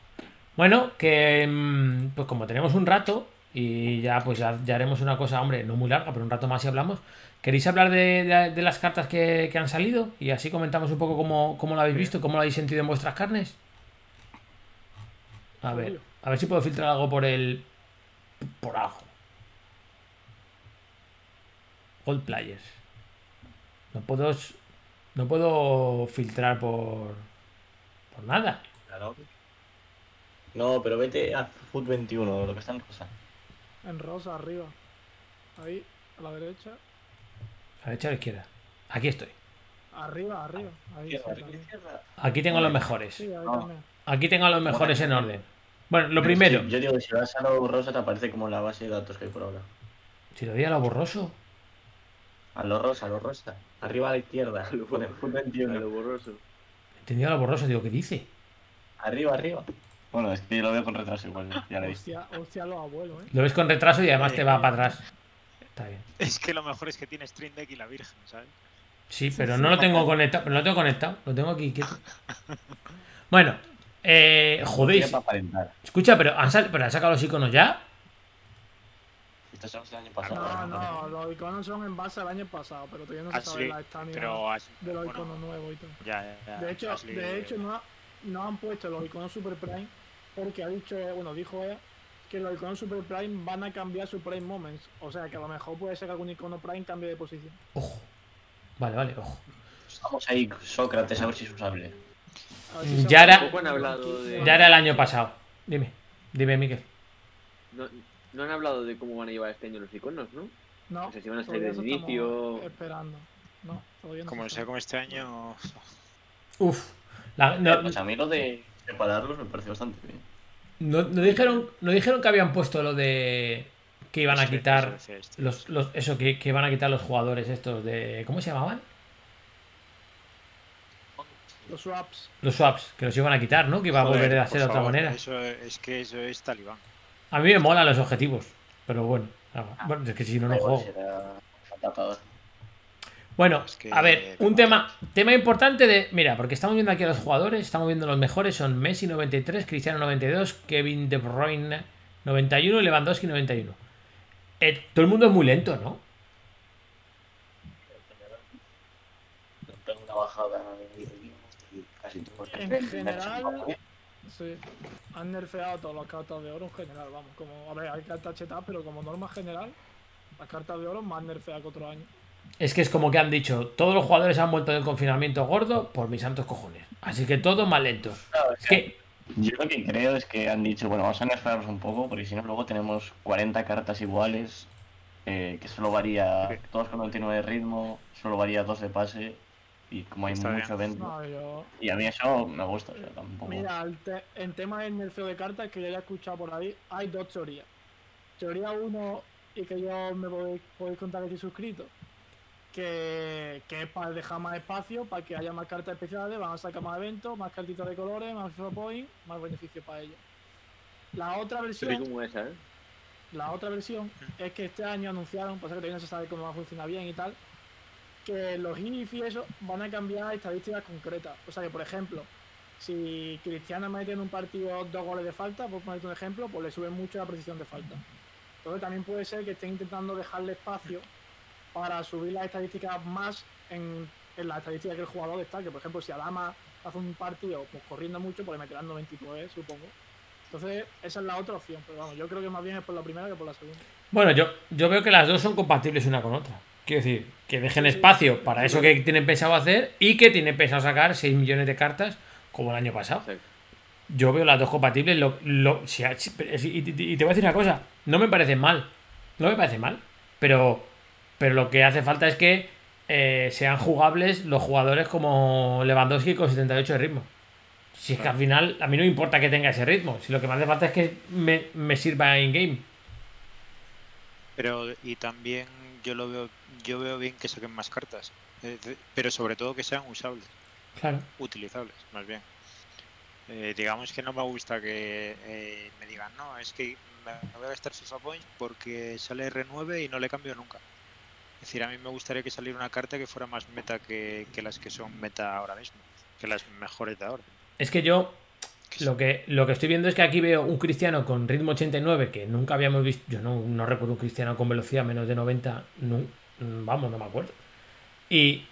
Bueno, que mm, pues como tenemos un rato y ya pues ya, ya haremos una cosa, hombre, no muy larga, pero un rato más y hablamos. ¿Queréis hablar de, de- de las cartas que, que han salido? Y así comentamos un poco cómo, cómo lo habéis visto, cómo lo habéis sentido en vuestras carnes. A ver, a ver si puedo filtrar algo por el. por abajo. Gold Players. No puedo. No puedo filtrar por. por nada. Claro. No, pero vete a Foot 21, lo que está en rosa. En rosa, arriba. Ahí, a la derecha. A la derecha o a la izquierda. Aquí estoy. Arriba, arriba. Ahí, sí. Aquí tengo los mejores. Sí, ahí No. también. Aquí tengo a los mejores en orden. Bueno, lo primero. Sí, Yo digo que si vas a lo rosa te aparece como la base de datos que hay por ahora. Si lo di a lo borroso. A lo rosa, a lo rosa. Arriba a la izquierda. <laughs> lo Pone Foot A 21. lo borroso. Entendido a lo borroso, digo, ¿qué dice? Arriba, arriba. Bueno, es que yo lo veo con retraso igual. Ya lo he visto. Hostia, hostia, los abuelos, eh. Lo ves con retraso y además te va para atrás. Está bien. es que lo mejor es que tiene Stream Deck y la Virgen, ¿sabes? Sí, pero no lo tengo conectado. Pero no lo tengo conectado. Lo tengo aquí quieto. Bueno, eh, jodéis. Escucha, pero han, sal- pero han sacado los iconos ya. Estos son los del año pasado. No, no, los iconos son en base al año pasado, pero todavía no se Ah, sabe la estamina pero has- de los bueno, iconos nuevos y todo. ya, ya, ya, De hecho, Ashley- de hecho no, ha- no han puesto los iconos Super Prime porque ha dicho, bueno, dijo ella que los iconos Super Prime van a cambiar su Prime Moments. O sea que a lo mejor puede ser que algún icono Prime cambie de posición. Ojo. Vale, vale, ojo. Vamos ahí, Sócrates, a ver si es usable. Si Ya era- de- Ya era el año pasado. Dime. Dime, Miquel. No, no han hablado de cómo van a llevar este año los iconos, ¿no? No, O sea, si van a salir todavía desde estamos inicio. Esperando. No, todavía no. Como se sea sabe. como este año. Uf. La- no, Pues a mí lo de separarlos me parece bastante bien. no- no dijeron, no dijeron que habían puesto lo de que iban a quitar este. los, los- eso que, que iban a quitar los jugadores estos de ¿cómo se llamaban? Los swaps. Los swaps, que los iban a quitar, ¿no? Que iba a volver a ser de otra favor, manera. Eso es que eso es talibán. A mí me molan los objetivos, pero bueno, nada, bueno, es que si no no juego. Bueno, Es que- a ver, un tema, tema importante de. Mira, porque estamos viendo aquí a los jugadores, estamos viendo los mejores, son Messi 93, Cristiano 92, Kevin De Bruyne 91 y Lewandowski 91. Eh, todo el mundo es muy lento, ¿no? Tengo una bajada de ritmo y casi casi todos. En general, sí, han nerfeado todas las cartas de oro en general, vamos. Como, a ver, hay cartas chetadas, pero como norma general, las cartas de oro más nerfeadas que otro año. Es que es como que han dicho, todos los jugadores han vuelto del confinamiento gordo por mis santos cojones. Así que todo más lento. Es que, Yo lo que creo es que han dicho, bueno, vamos a nerfearnos un poco, porque si no luego tenemos 40 cartas iguales, eh, que solo varía, todos con 99 de ritmo, solo varía 2 de pase, y como hay Está mucho bien. evento, No, yo, y a mí eso me gusta, o sea, tampoco... Mira, el te- en tema del nerfeo de cartas que yo ya he escuchado por ahí, hay dos teorías. Teoría 1, y que yo me podéis, podéis contar que estoy suscrito, que, que es para dejar más espacio, para que haya más cartas especiales, van a sacar más eventos, más cartitas de colores, más FIFA Point, más beneficios para ellos. La otra versión, como esa, ¿eh? la otra versión es que este año anunciaron, pasa que todavía no se sabe cómo va a funcionar bien y tal, que los IF y eso van a cambiar estadísticas concretas. O sea que, por ejemplo, si Cristiano mete en un partido dos goles de falta, por ponerte un ejemplo, pues le sube mucho la precisión de falta. Entonces también puede ser que estén intentando dejarle espacio para subir las estadísticas más en, en las estadísticas que el jugador destaque. Por ejemplo, si Adama hace un partido pues, corriendo mucho, pues le meterán 99, supongo. Entonces, esa es la otra opción. Pero vamos, yo creo que más bien es por la primera que por la segunda. bueno, yo, yo veo que las dos son compatibles una con otra. Quiero decir, que dejen espacio para eso que tienen pensado hacer y que tienen pensado sacar 6 millones de cartas como el año pasado. Yo veo las dos compatibles. Lo, lo- si- y, te voy a decir una cosa: no me parece mal. No me parece mal. Pero, pero lo que hace falta es que eh, sean jugables los jugadores como Lewandowski con 78 de ritmo. Si es que al final a mí no me importa que tenga ese ritmo. Si lo que me hace falta es que me, me sirva in game. Pero y también yo lo veo, yo veo bien que saquen más cartas, eh, pero sobre todo que sean usables, Claro. utilizables, más bien. Eh, digamos que no me gusta que eh, me digan, no, es que me voy a gastar FIFA Points porque sale R9 y no le cambio nunca. Es decir, a mí me gustaría que saliera una carta que fuera más meta que, que las que son meta ahora mismo, que las mejores de ahora. Es que yo Lo que, lo que estoy viendo es que aquí veo un cristiano con ritmo 89 que nunca habíamos visto. Yo no, no recuerdo un cristiano con velocidad menos de 90. no- vamos, no me acuerdo. Y,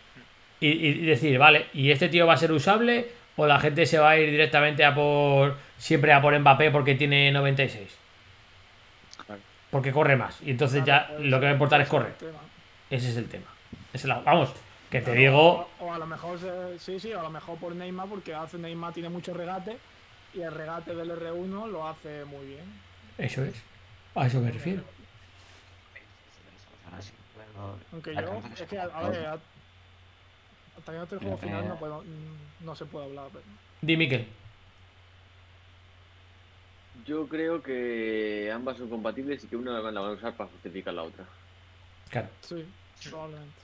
y, y decir, vale, ¿y este tío va a ser usable? ¿O la gente se va a ir directamente a por. Siempre a por Mbappé porque tiene 96? Claro. Porque corre más. Y entonces ya lo que va a importar es correr. Ese es el tema. Es vamos, que te Claro, digo. O, o a lo mejor, sí, sí, o a lo mejor por Neymar, porque hace Neymar tiene mucho regate y el regate del R1 lo hace muy bien. Eso es. A eso me refiero. Aunque yo, es que, a, ver, hasta que no esté el juego final eh. no, puedo, mm, no se puede hablar. pero- Di Miquel. Yo creo que ambas son compatibles y que una la van a usar para justificar la otra. Claro. Sí, probablemente.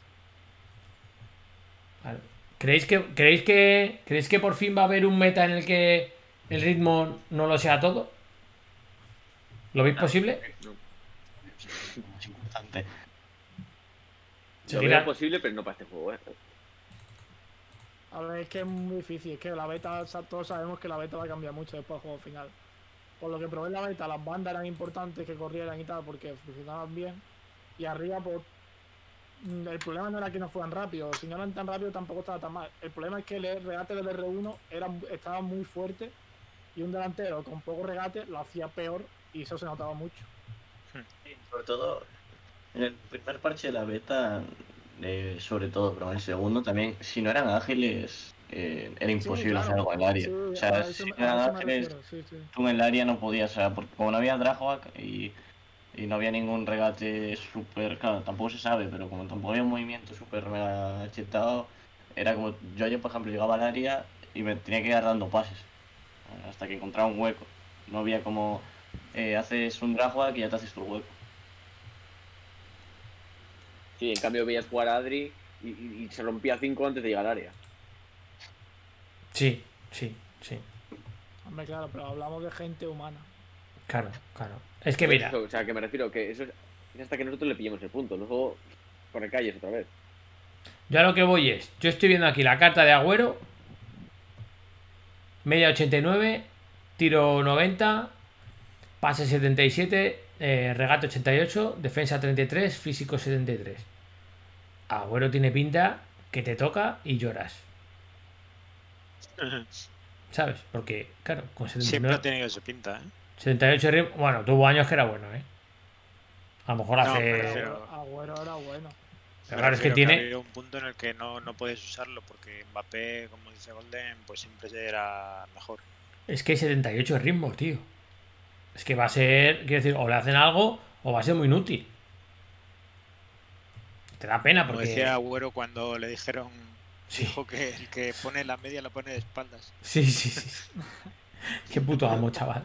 ¿Creéis que, ¿creéis que creéis que por fin va a haber un meta en el que el ritmo no lo sea todo? ¿Lo veis posible? No. es importante. Lo veo posible, pero no para este juego, ¿eh? A ver, es que es muy difícil. Es que la beta, todos sabemos que la beta va a cambiar mucho después del juego final. Por lo que probé en la beta, las bandas eran importantes que corrieran y tal, porque funcionaban bien. Y arriba, pues. mm, El problema no era que no fueran rápidos. Si no eran tan rápidos, tampoco estaba tan mal. El problema es que el regate del R1 era, estaba muy fuerte. Y un delantero con poco regate lo hacía peor. Y eso se notaba mucho. Sí, sobre todo en el primer parche de la beta, eh, sobre todo, pero en el segundo también, si no eran ágiles, eh, era imposible claro. hacer algo en el área. Sí, o sea, eso si no eran ágiles, refiero, tú en el área no podías, o sea, porque como no había Dragback y, y no había ningún regate súper, claro, tampoco se sabe, pero como tampoco había un movimiento súper mega chetado, era como, yo ayer por ejemplo llegaba al área y me tenía que ir dando pases, hasta que encontraba un hueco. No había como, eh, haces un Dragback y ya te haces tu hueco. Sí, en cambio veías jugar a Adri y, y- y se rompía 5 antes de llegar al área. Sí, sí, sí. Hombre, claro, pero hablamos de gente humana. Claro, claro. Es que mira, eso, o sea, que me refiero que eso es, es hasta que nosotros le pillemos el punto. Luego corre calles otra vez. yo a lo que voy es, yo estoy viendo aquí la carta de Agüero, media 89, tiro 90, pase 77, eh, regate 88, defensa 33, físico 73. Agüero tiene pinta que te toca y lloras. ¿Sabes? Porque, claro, con Siempre 79, ha tenido su pinta, ¿eh? 78 ritmo. Bueno, tuvo años que era bueno, ¿eh? A lo mejor No, hace. pero- Pero- Agüero era bueno. Pero claro, es que tiene. ha habido un punto en el que no, no puedes usarlo porque Mbappé, como dice Golden, pues siempre era mejor. Es que hay 78 de ritmo, tío. Es que va a ser. Quiero decir, o le hacen algo o va a ser muy inútil. Te da pena Como porque. decía Agüero cuando le dijeron, Sí. dijo que el que pone la media la pone de espaldas. Sí, sí, sí. <laughs> Qué puto amo, chaval.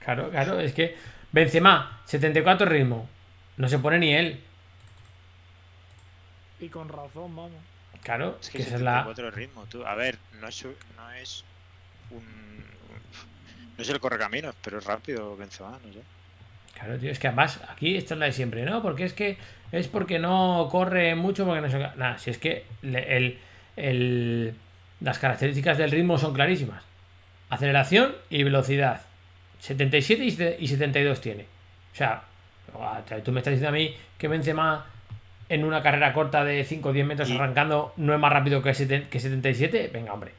Claro, claro, es que. Benzema, 74 ritmo. No se pone ni él. Y con razón, vamos. Claro, Es que que esa es la. 74 el ritmo, tú. A ver, no es, no es un... No es el correcaminos, pero es rápido Benzema, no sé. Claro, tío, es que además aquí esta es la de siempre, ¿no? Porque es que es porque no corre mucho, porque no qué. Nada, si es que el, el- las características del ritmo son clarísimas: aceleración y velocidad. 77 y sete- y 72 tiene. O sea, tú me estás diciendo a mí que Benzema en una carrera corta de 5 o 10 metros Y- arrancando no es más rápido que 77. Venga, hombre.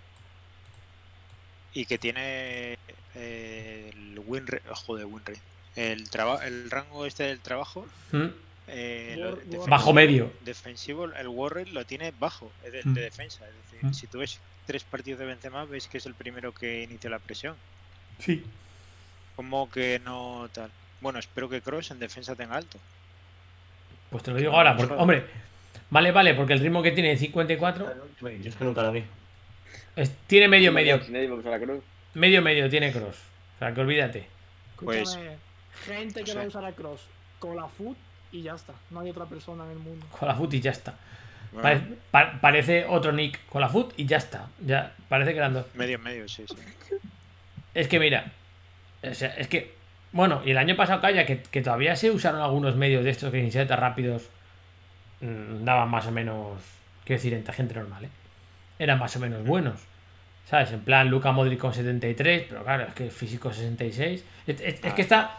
Y que tiene eh, el win rate, joder, win rate. El, traba- el rango este del trabajo, ¿Mm? eh, lo- War- defensivo- Bajo medio. Defensivo, el war rate lo tiene bajo, es de, Mm. de defensa. Es decir, Mm. si tú ves tres partidos de Benzema, ves que es el primero que inicia la presión. Sí. Como que no tal. Bueno, espero que Cross en defensa tenga alto. Pues te lo digo ahora, porque, hombre, vale, vale, porque el ritmo que tiene de 54 Yo es que nunca lo vi. es- tiene medio, medio, Medio, medio, tiene cross. O sea, que olvídate. Escúchame, Pues- gente que no va a usar a Cross con la foot y ya está. No hay otra persona en el mundo. Con la foot y ya está. Bueno, Pare- pa- parece otro nick con la foot y ya está. Ya, parece que eran dos. medio, medio, sí, sí. Es que mira, o sea, es que, bueno, y el año pasado calla que, que todavía se usaron algunos medios de estos que sin ser tan rápidos mm, daban más o menos, quiero decir, entre gente normal, ¿eh? Eran más o menos buenos. ¿Sabes? En plan, Luca Modric con 73, pero claro, es que físico 66. Es, es- es que esta,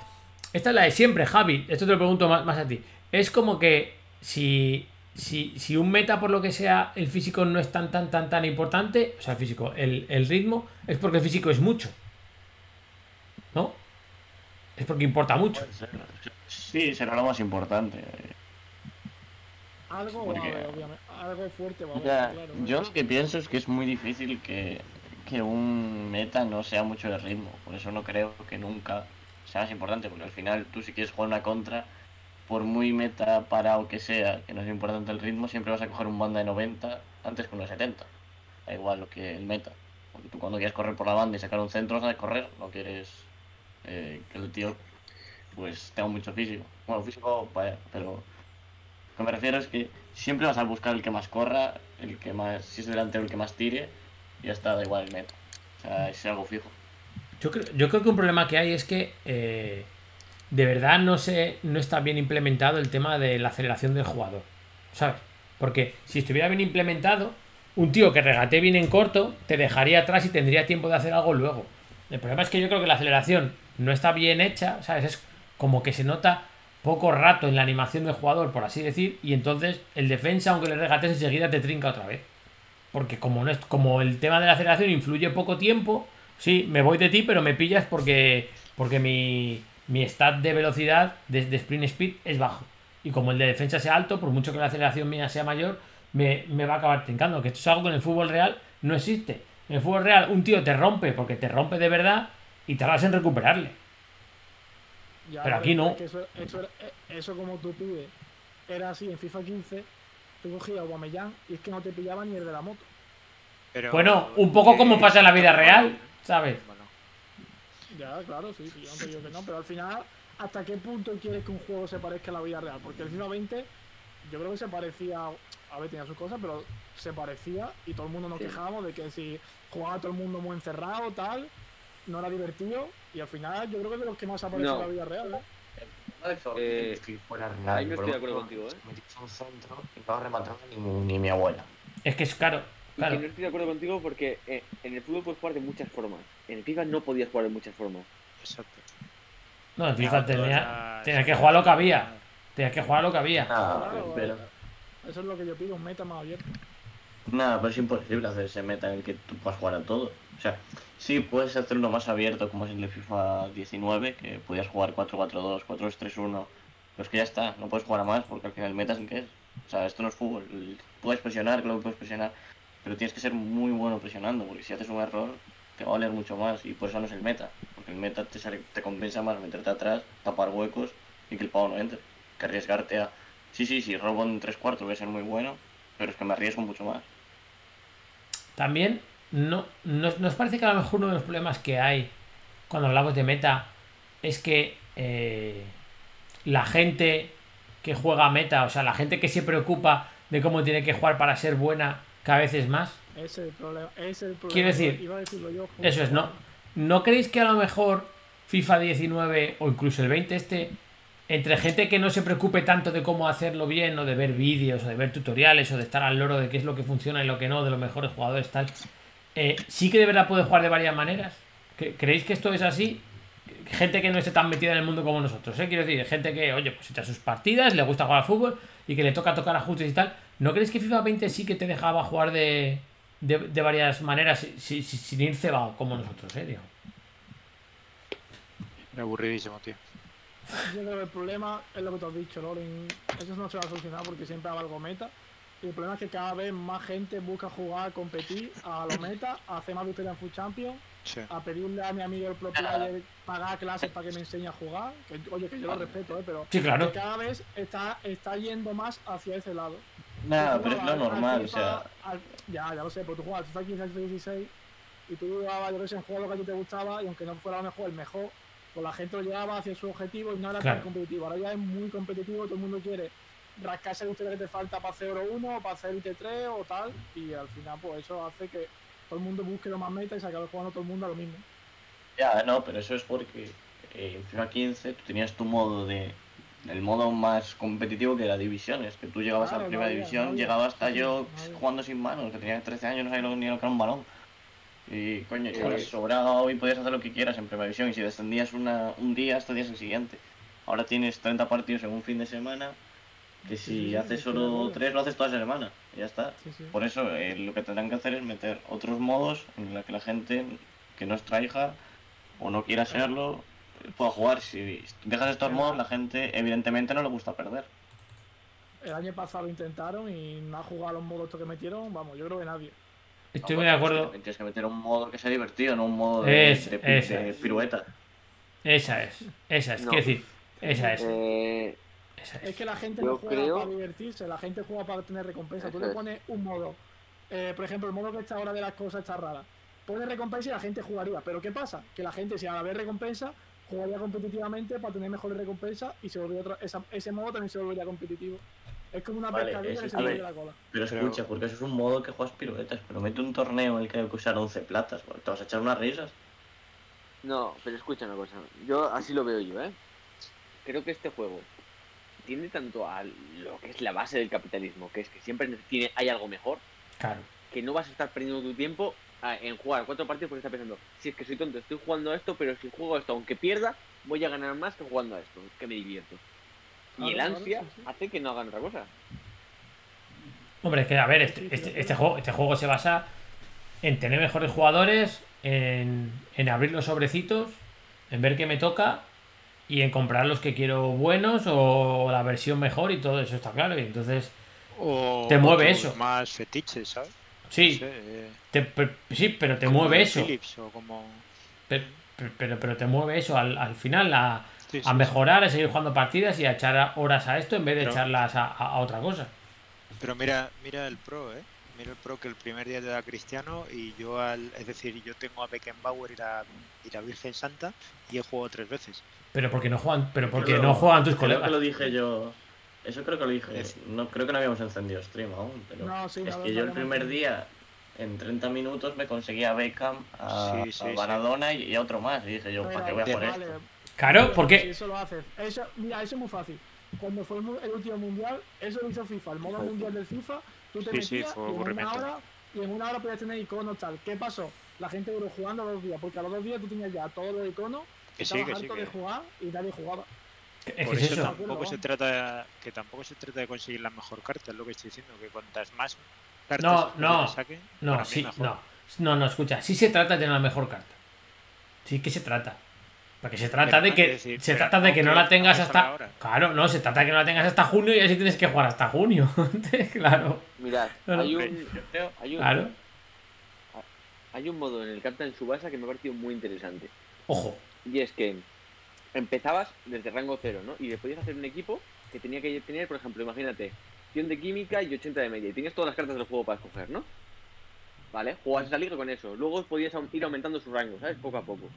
esta es la de siempre, Javi. Esto te lo pregunto más, más a ti. Es como que si, si, si un meta, por lo que sea, el físico no es tan, tan, tan, tan importante, o sea, el físico, el, el ritmo, es porque el físico es mucho. ¿No? Es porque importa mucho. Sí, será lo más importante. Algo va a Porque- haber, obviamente. Algo fuerte va a O haber, sea, claro. yo lo que pienso es que es muy difícil que, que un meta no sea mucho de ritmo. Por eso no creo que nunca sea más importante. Porque al final tú si quieres jugar una contra, por muy meta para o que sea, que no es importante el ritmo, siempre vas a coger un banda de 90 antes que uno de 70. Da igual lo que el meta. Porque tú cuando quieres correr por la banda y sacar un centro, vas a correr. No quieres eh, que el tío pues tenga mucho físico. Bueno, físico, vaya, pero lo que me refiero es que siempre vas a buscar el que más corra, el que más, si es delantero, el que más tire, ya está, da igual el meta. O sea, es algo fijo. Yo creo, yo creo que un problema que hay es que eh, de verdad no, se, no está bien implementado el tema de la aceleración del jugador. ¿Sabes? Porque si estuviera bien implementado, un tío que regate bien en corto te dejaría atrás y tendría tiempo de hacer algo luego. El problema es que yo creo que la aceleración no está bien hecha, ¿sabes? Es como que se nota poco rato en la animación del jugador, por así decir, y entonces el defensa, aunque le regates enseguida, te trinca otra vez. Porque como no es, como el tema de la aceleración influye poco tiempo, sí, me voy de ti, pero me pillas porque, porque mi, mi stat de velocidad, de, de sprint speed, es bajo. Y como el de defensa sea alto, por mucho que la aceleración mía sea mayor, me, me va a acabar trincando. Que esto es algo que en el fútbol real no existe. En el fútbol real, un tío te rompe porque te rompe de verdad y tardas en recuperarle. Ya, pero aquí no. es que Eso, eso, era- eh, eso como tú pides, era así en FIFA 15. Tú cogías a Guamellán y es que no te pillaba ni el de la moto. Pero, Bueno, un poco como pasa en la vida real, ¿sabes? Bueno, Ya, claro, sí, sí, yo no te digo que no, pero al final, ¿hasta qué punto quieres que un juego se parezca a la vida real? Porque el FIFA 20, yo creo que se parecía, a ver, tenía sus cosas, pero se parecía y todo el mundo nos Sí. quejábamos de que si jugaba todo el mundo muy encerrado, tal, no era divertido y al final yo creo que es de los que más se parece No. a la vida real, ¿eh? Eh, que fuera ahí no estoy de acuerdo contigo, ¿eh? un centro y no remataba ni, ni mi abuela. Es que es caro. Y Claro. que no estoy de acuerdo contigo porque eh, en el fútbol puedes jugar de muchas formas. En el FIFA no podías jugar de muchas formas. exacto. No, en FIFA Claro, tenía, tenía que jugar lo que había. Tenía que jugar lo que había. Ah, Claro, pero Eso es lo que yo pido, un meta más abierto. Nada, pero es imposible hacer ese meta en el que tú puedas jugar a todo. O sea, sí puedes hacerlo más abierto como es el de FIFA 19, que podías jugar 4-4-2, 4-2-3-1. Pero es que ya está, no puedes jugar a más porque al final el meta es el que es. O sea, esto no es fútbol. Puedes presionar, claro que puedes presionar, pero tienes que ser muy bueno presionando, porque si haces un error te va a valer mucho más y por eso no es el meta. Porque el meta te, sale- te compensa más meterte atrás, tapar huecos y que el pavo no entre. Que arriesgarte a... Sí, sí, sí, robo en tres cuartos voy a ser muy bueno, pero es que me arriesgo mucho más. También, no, no- ¿nos parece que a lo mejor uno de los problemas que hay cuando hablamos de meta es que eh, la gente que juega meta, o sea, la gente que se preocupa de cómo tiene que jugar para ser buena, cada vez es más? Ese es el problema. es el problema. Quiero decir, Iba a decirlo yo, justo. Eso es, ¿no? ¿No creéis que a lo mejor FIFA 19 o incluso el 20 este, entre gente que no se preocupe tanto de cómo hacerlo bien o de ver vídeos o de ver tutoriales o de estar al loro de qué es lo que funciona y lo que no, de los mejores jugadores tal, eh, sí que de verdad puede jugar de varias maneras? ¿Cre- ¿Creéis que esto es así? Gente que no esté tan metida en el mundo como nosotros, ¿eh? Quiero decir, gente que, oye, pues echa sus partidas, le gusta jugar al fútbol y que le toca tocar ajustes y tal. ¿No creéis que FIFA 20 sí que te dejaba jugar de, de, de varias maneras si- si- sin ir cebado como nosotros, eh? Digo. Aburridísimo, tío. Yo creo que el problema es lo que tú has dicho, Loren. Eso no se va a solucionar porque siempre habrá algo meta. Y el problema es que cada vez más gente busca jugar, competir a lo meta, a hacer más victorias en Food Champions, Sí. a pedirle a mi amigo el pro player pagar clases para que me enseñe a jugar. Que, oye, que yo lo respeto, ¿eh? pero Sí, claro. que cada vez está, está yendo más hacia ese lado. Nada, pero es lo al normal, o sea... al- ya, ya lo sé, pero tú jugabas al FIFA 15, al FIFA 16 y tú jugabas, yo que sé, lo que a ti te gustaba y aunque no fuera lo mejor, el mejor, pues la gente lo llevaba hacia su objetivo y no era Claro. tan competitivo. Ahora ya es muy competitivo, todo el mundo quiere rascarse la victoria que te falta para hacer Oro 1 o para hacer IT3 o tal y al final pues eso hace que todo el mundo busque lo más meta y se acabe jugando todo el mundo a lo mismo. Ya, no, pero eso es porque eh, en FIFA 15 tú tenías tu modo de... El modo más competitivo que era divisiones, que tú llegabas Claro, a no primera había- división, no había- llegaba hasta sí, yo jugando sin manos, que tenía 13 años, no sabía ni lo que era un balón. Y coño, Sí. ibas sobrado y podías hacer lo que quieras en primera división, y si descendías una, un día, descendías el siguiente. Ahora tienes 30 partidos en un fin de semana, que si Sí, sí, haces solo no- 3 lo haces toda la semana, y ya está. Sí, sí. Por eso eh, lo que tendrán que hacer es meter otros modos en los que la gente que no es traija o no quiera serlo pueda jugar. Si dejas estos modos, la gente evidentemente no le gusta perder. El año pasado intentaron y no ha jugado a los modos estos que metieron, vamos, yo creo que nadie. Estoy No, muy de porque acuerdo. Tienes que meter un modo que sea divertido, no un modo de, Es- de- esa de es. pirueta. Esa es. Esa es. No. Quiero decir, esa es. Eh, Esa Es es. que la gente Yo no juega creo- para divertirse, la gente juega para tener recompensa. Tú le es. pones un modo, eh, por ejemplo, el modo que está ahora de las cosas está rara. Pones recompensa y la gente jugaría. Pero ¿qué pasa? Que la gente, si a la vez recompensa, jugaría competitivamente para tener mejores recompensas y se volvería otra, esa- ese modo también se volvería competitivo. Es como una Vale, pescadilla que se ver. la cola. Pero Pero- escucha, porque eso es un modo que juegas piruetas, pero mete un torneo en el que hay que usar 11 platas, bueno, te vas a echar unas risas. no, pero escucha una cosa. Yo así lo veo yo, ¿eh? Creo que este juego tiende tanto a lo que es la base del capitalismo, que es que siempre tiene, hay algo mejor, Claro. que no vas a estar perdiendo tu tiempo a- en jugar cuatro partidos porque estás pensando, si es que soy tonto, estoy jugando a esto, pero si juego a esto, aunque pierda, voy a ganar más que jugando a esto, que me divierto. Y el ansia sí, sí. hace que no hagan otra cosa. Hombre, es que a ver, este, este, este juego, este juego se basa en tener mejores jugadores, en, en abrir los sobrecitos, en ver qué me toca y en comprar los que quiero buenos o la versión mejor y todo eso está claro. Y entonces, O Te mueve eso. Más fetiches, ¿sabes? Sí, No sé, eh, te- pe- sí, pero te como mueve eso. Philips o como. Pe- pe- Pero, pero, te mueve eso al, al final a, Sí, a sí, mejorar, a seguir jugando partidas y a echar horas a esto en vez de Pero- echarlas a, a- a otra cosa. Pero mira, mira el pro, ¿eh? Mira el pro que el primer día te da Cristiano y yo al. Es decir, yo tengo a Beckenbauer y la, y la Virgen Santa y he jugado tres veces. Pero porque no juegan, pero porque no juegan tus Creo que colegas. lo dije yo. Eso creo que lo dije. Es- No, creo que no habíamos encendido stream aún, pero No, sí, es que yo el primer día, en 30 minutos, me conseguía a Beckham, a, Sí, sí, a sí. Maradona y, a otro más. Y dije yo, ¿para qué voy a por vale, esto? Claro, porque eso lo haces. Eso, mira, eso es muy fácil. Cuando fue el, último mundial, eso lo hizo FIFA. El modo mundial del FIFA, tú te Sí, sí, metías fue y, en una hora, y en una hora podías tener iconos tal. ¿Qué pasó? La gente duró jugando a los días, porque a los dos días tú tenías ya todos los iconos, Que sí, estabas harto Que... de jugar y nadie jugaba. Es Por es eso, eso. tampoco se trata que tampoco se trata de conseguir la mejor carta, es lo que estoy diciendo, que cuantas más cartas No, no, saque, No, sí, mejor. no. No, no, escucha. Sí se trata de tener la mejor carta. Sí que se trata. Porque se trata Pero, de que decir, se trata de que no la tengas hasta ahora. Claro, no, se trata de que no la tengas hasta junio y así tienes que jugar hasta junio. <laughs> claro. Mirad, Claro. hay un, hay un, Claro. hay un modo en el Captain Subasa que me ha parecido muy interesante. Ojo. Y es que empezabas desde rango cero, ¿no? Y le podías hacer un equipo que tenía que tener, por ejemplo, imagínate, 100 de química y 80 de media. Y tenías todas las cartas del juego para escoger, ¿no? ¿Vale? Jugabas esa liga con eso. Luego podías ir aumentando su rango, ¿sabes? Poco a poco.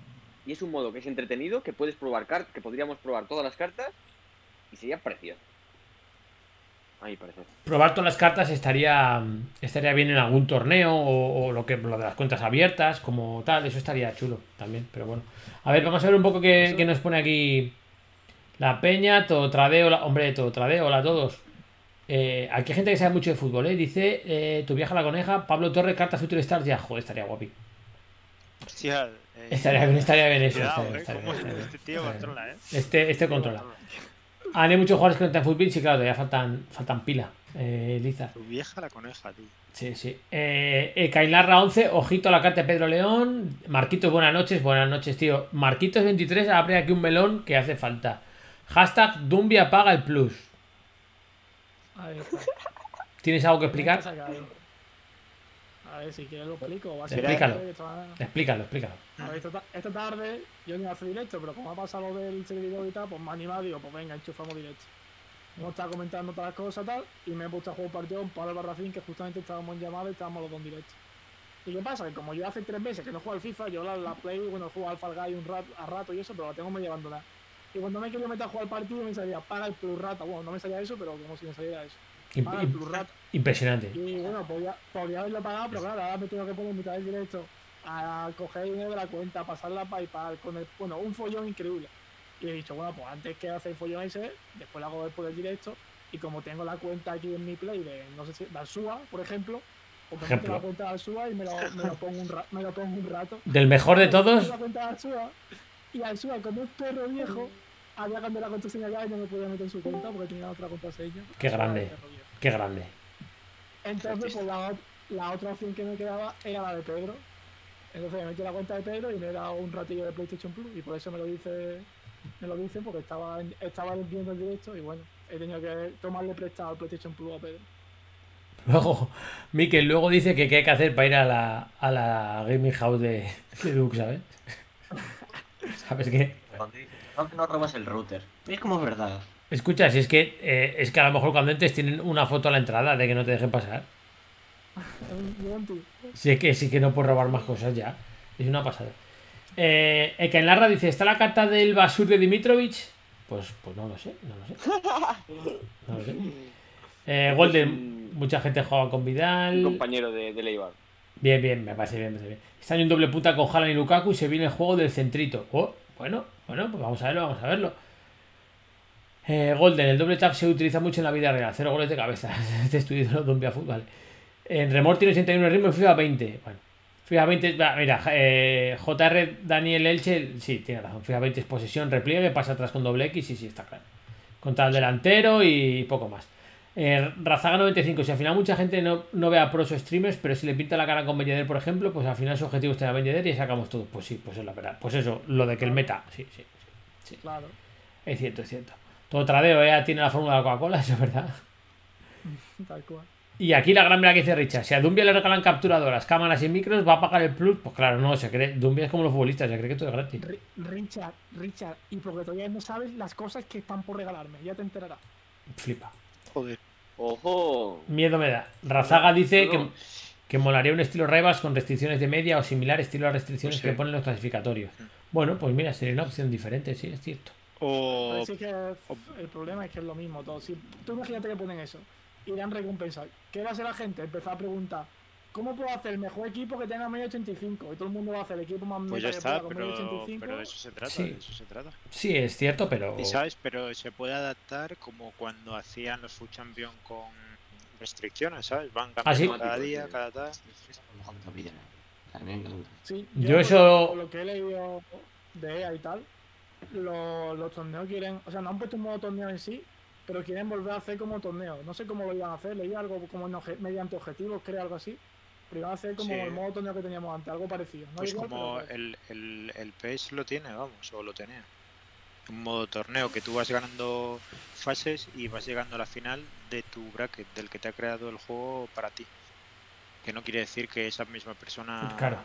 Y es un modo que es entretenido, que puedes probar cartas, que podríamos probar todas las cartas y sería precioso. A mi parecer. Probar todas las cartas estaría estaría bien en algún torneo o, o lo que lo de las cuentas abiertas, como tal, eso estaría chulo también, pero bueno. A ver, vamos a ver un poco qué, qué nos pone aquí la peña, todo tradeo, la, hombre, todo tradeo, hola a todos. Eh, aquí hay gente que sabe mucho de fútbol, ¿eh? Dice, eh, tu vieja la coneja, Pablo Torre, carta Future Stars, ya, joder, estaría guapi. Hostia, eh, Estaría bien, estaría bien eso. cuidado, estaría- eh, estaría cómo bien, estaría este tío controla, eh. Este, este controla. Ah, hay muchos jugadores que no están en fútbol, sí, claro, todavía faltan, faltan pila, eh, Lizar. Tu vieja la coneja, tú. Sí, sí. Eh, eh, Kailarra 11, ojito a la carta de Pedro León. Marquitos, buenas noches, buenas noches, tío. Marquitos 23, abre aquí un melón que hace falta. Hashtag Dumbia paga el plus. Ahí <laughs> está. ¿Tienes algo que Tienes explicar? A ver, si quieres lo explico. va a Explícalo. esta- Explícalo, explícalo. A ver, esta, ta- esta tarde yo no iba a hacer directo, pero como ha pasado lo del servidor y tal, pues me ha animado y digo, pues venga, enchufamos directo. Hemos estado comentando todas las cosas tal, y me he puesto a jugar un partido con Pablo Barracín, que justamente estábamos en llamada y estábamos los dos en directo. ¿Y qué pasa? Que como yo hace tres meses que no juego al FIFA, yo la, la Play, bueno, juego al Fall Guy un rato, a rato y eso, pero la tengo medio abandonada. Y cuando me quería meter a jugar al partido me salía, paga el plus rata. Bueno, no me salía eso, pero como si me saliera eso. Paga el plus rata. Impresionante. Y bueno, podía, podía haberlo pagado, pero claro, ahora me tengo que poner mitad del directo a coger dinero de la cuenta, pasarla a PayPal, con el, bueno, un follón increíble. Y he dicho, bueno, pues antes que hacer el follón ese, después lo hago después del directo. Y como tengo la cuenta aquí en mi play de, no sé si, de Alsua, por ejemplo, pues me meto Ejemplo. la cuenta de Alsua y me lo, me lo pongo, un ra- me lo pongo un rato. Del mejor de todos, La cuenta de Alsua, y Alsua, como un perro viejo, había cambiado la contraseña ya y no me podía meter en su cuenta porque tenía otra contraseña. Qué grande. qué grande. Entonces, pues la, ot- la otra opción que me quedaba era la de Pedro. Entonces me metí en la cuenta de Pedro y me he dado un ratillo de PlayStation Plus y por eso me lo dice, me lo dicen porque estaba, en- estaba viendo el directo y bueno, he tenido que tomarle prestado el PlayStation Plus a Pedro. Luego, Mikel luego dice que qué hay que hacer para ir a la, a la gaming house de, de Duke, ¿sabes? <laughs> ¿Sabes qué? No, que no robas el router. Es como verdad. Escucha, si es que eh, es que a lo mejor cuando entres tienen una foto a la entrada de que no te dejen pasar. Es Si es que sí que no puedes robar más cosas ya. Es una pasada. Eh, el que en Larra dice, ¿está la carta del Basur de Dimitrovich? Pues, pues no lo sé, no lo sé. No lo sé. <laughs> Eh, Golden, mucha gente juega con Un Vidal. compañero de, de Leibar. Bien, bien, me parece bien, me parece bien. Está en un doble punta con Haaland y Lukaku y se viene el juego del centrito. Oh, bueno, bueno, pues vamos a verlo, vamos a verlo. Eh, Golden, el doble tap se utiliza mucho en la vida real. Cero goles de cabeza. <laughs> Este es tu ídolo de un Fútbol. En Remor tiene 81 ritmo y FIFA 20. Bueno, FIFA 20, va, mira, eh, JR Daniel Elche, sí, tiene razón. FIFA 20 es posesión, repliegue, pasa atrás con doble X, sí, sí, está claro. Contra el delantero y poco más. Eh, Razaga 95, si al final mucha gente no, no ve a pros o streamers, pero si le pinta la cara con Belleder, por ejemplo, pues al final su objetivo es tener a Belleder y sacamos todo. Pues sí, pues es la verdad. Pues eso, lo de que el meta, sí, sí, Claro. es cierto, es cierto. Todo tradeo, ya tiene la fórmula de la Coca-Cola, eso <laughs> es verdad. Tal cual. Y aquí la gran verdad que dice Richard, si a Dumbia le regalan capturadoras, cámaras y micros, ¿va a pagar el plus? Pues claro, no, se cree, Dumbia es como los futbolistas, se cree que todo es gratis. Ri- Richard, Richard, y porque todavía no sabes las cosas que están por regalarme, ya te enterarás. Flipa. Joder. ¡Ojo! Miedo me da. Razaga dice que, No. que molaría un estilo Rivals con restricciones de media o similar estilo a restricciones Pues sí. que ponen los clasificatorios. Bueno, pues mira, sería una opción diferente, sí, es cierto. O que el problema es que es lo mismo todo. Si tú imagínate que ponen eso y dan recompensa, ¿qué va a hacer la gente? Empezar a preguntar, ¿cómo puedo hacer el mejor equipo que tenga medio 85? Y todo el mundo va a hacer el equipo más pues ya está, pueda con medio pero, 85. pero de eso se trata, Sí. de eso se trata. Sí, es cierto, pero. Y sabes, pero se puede adaptar como cuando hacían los Food Champion con restricciones, ¿sabes? Van ¿Ah, sí? cambiando cada día, cada tal. Sí, Yo por eso- lo que he leído de EA y tal, los, los torneos quieren, o sea, no han puesto un modo torneo en sí, pero quieren volver a hacer como torneo. No sé cómo lo iban a hacer, leí algo como en obje- mediante objetivos, creo, algo así. Pero iban a hacer como Sí. el modo torneo que teníamos antes, algo parecido. No Pues igual, como pero- el, el, el PES lo tiene, vamos, o lo tenía. Un modo torneo que tú vas ganando fases y vas llegando a la final de tu bracket, del que te ha creado el juego para ti. Que no quiere decir que esa misma persona. Claro.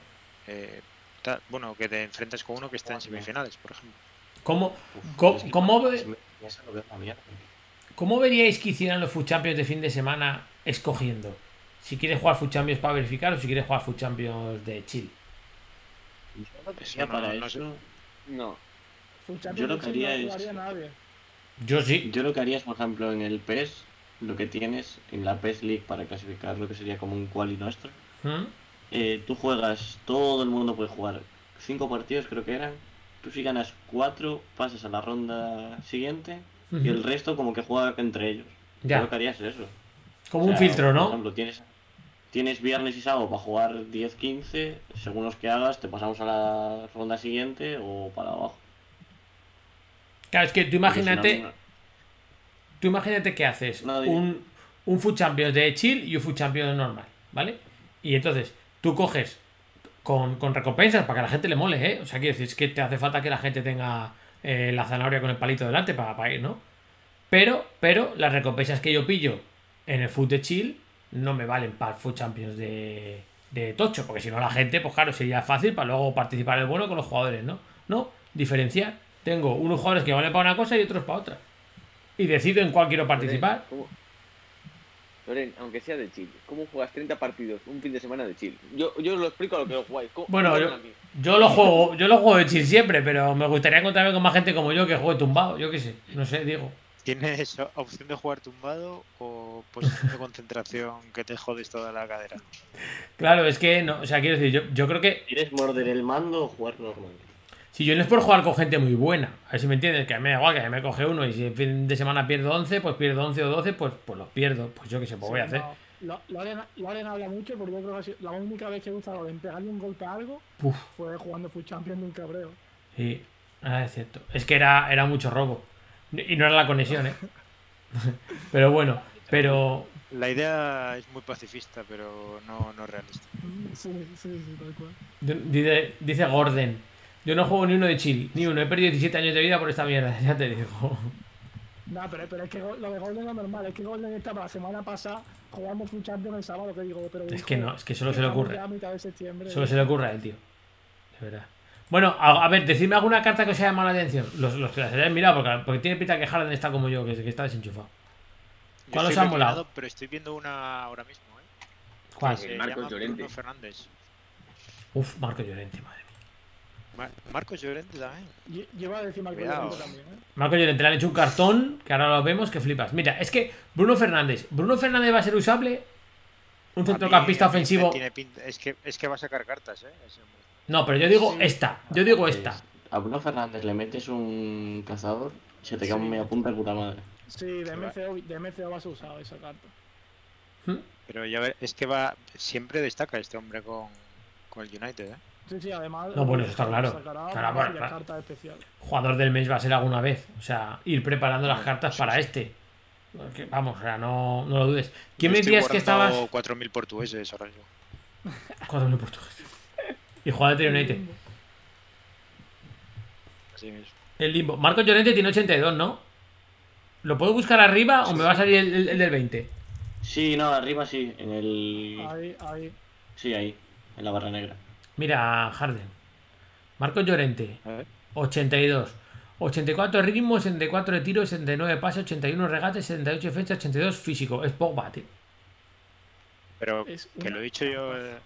eh, ta- bueno, que te enfrentas con uno que está en semifinales, por ejemplo. ¿Cómo, Uf, ¿Cómo- es que cómo ve- es- ya se lo veo una mierda. ¿Cómo veríais que hicieran los Food Champions de fin de semana escogiendo? Si quieres jugar Food Champions para verificar o si quieres jugar Food Champions de chill. Yo no- para no eso, No. Champions yo lo de que Chile haría no es- nadie. Yo sí. yo lo que haría es, por ejemplo, en el PES, lo que tienes en la PES League para clasificar lo que sería como un quali nuestro. ¿Mm? eh, tú juegas, todo el mundo puede jugar cinco partidos, creo que eran. Tú si ganas cuatro, pasas a la ronda siguiente y el resto como que juega entre ellos. Ya. Lo que haría es eso. Como O un filtro, Por ¿no? ejemplo, tienes, tienes viernes y sábado para jugar 10-15, según los que hagas, te pasamos a la ronda siguiente o para abajo. Claro, es que tú Porque si no, imagínate, no- tú imagínate que haces No, un, un Food Champions de chill y un Food Champions normal, ¿vale? Y entonces tú coges con, con recompensas para que a la gente le mole, ¿eh? O sea, quiero decir, es que te hace falta que la gente tenga eh, la zanahoria con el palito delante para, para ir, ¿no? Pero, pero las recompensas que yo pillo en el Food de chill no me valen para el Food Champions de, de Tocho, porque si no la gente, pues claro, sería fácil para luego participar el bueno con los jugadores, ¿no? No, diferenciar. Tengo unos jugadores que valen para una cosa y otros para otra. Y decido en cuál quiero participar. Loren, aunque sea de chill, ¿cómo juegas 30 partidos un fin de semana de chill? Yo, yo os lo explico a lo que lo jugáis. ¿Cómo- Bueno, cómo yo, yo lo juego, yo lo juego de chill siempre, pero me gustaría encontrarme con más gente como yo que juegue tumbado, yo qué sé, no sé, digo. ¿Tienes opción de jugar tumbado o posición <laughs> de concentración que te jodes toda la cadera? Claro, es que no, o sea, quiero decir, yo, yo creo que ¿Quieres morder el mando o jugar normal? Si yo no es por jugar con gente muy buena, a ver si me entiendes, que a mí me da igual, que me coge uno y si el fin de semana pierdo 11, pues pierdo 11 o 12, pues, pues los pierdo, pues yo qué sé, pues voy a Sí, hacer. no, Lo- Loren, Loren habla mucho porque yo creo que la única vez que he gustado en pegarle un golpe a algo Uf, fue jugando Full Champions de un cabreo. sí, ah, es cierto. Es que era, era mucho robo. Y no era la conexión, ¿eh? <laughs> Pero bueno, pero La idea es muy pacifista, pero no, no realista. Sí, sí, sí, tal cual. dice, dice Gordon, yo no juego ni uno de chill, ni uno, he perdido 17 años de vida por esta mierda, <laughs> ya te digo. No, pero, pero es que lo de Golden es normal, es que Golden estaba la semana pasada jugamos Full Champions el sábado, que digo, pero Es hijo, que no, es que solo se le ocurre. ya a mitad de septiembre. Solo se le ocurre a él, tío. De verdad. Bueno, a, a ver, decidme alguna carta que os haya llamado la atención. Los, los que las hayáis mirado, porque, porque tiene pinta que Harden está como yo, que, que está desenchufado. Yo ¿Cuál os ha molado? Pero estoy viendo una ahora mismo, ¿eh? ¿Cuál? Llama Llorente. Bruno Fernández. Uf, Marco Llorente, madre. Mar- Marcos Llorente también. Lle- Lleva a decir Marco Cuidado. Llorente también, ¿eh? Marco Llorente le han hecho un cartón, que ahora lo vemos, que flipas. Mira, es que Bruno Fernández. ¿Bruno Fernández va a ser usable? ¿Un centrocampista ofensivo? tiene pinta- Es, que, es que va a sacar cartas, ¿eh? Ese hombre. No, pero yo digo Sí. esta. Yo digo esta. A Bruno Fernández le metes un cazador se te queda Sí. un media punta de puta madre. Sí, de MCO, de MCO vas a usar esa carta. ¿Mm? Pero ya ver, es que va. Siempre destaca este hombre con, con el United, ¿eh? Sí, sí, además. No, bueno, eso está claro. bueno. Jugador del mes va a ser alguna vez. O sea, ir preparando las cartas sí, para sí. este. Porque, vamos, o sea, no, no lo dudes. ¿Quién Yo me decías que estabas? 4.000 portugueses ahora mismo. 4.000 portugueses. Y jugador de United. Así mismo. El limbo. Marco Llorente tiene 82, ¿no? ¿Lo puedo buscar arriba o me va a salir el, el- el del 20? Sí, no, arriba sí, en el... Ahí, ahí. Sí, ahí, en la barra negra. Mira, Harden. Marco Llorente, A ver. 82. 84 de ritmo, 64 de tiro, 69 de pase, 81 regate, 78 defensa, 82 físico. Es Pogba, tío. Pero Es que una lo he dicho yo. eh,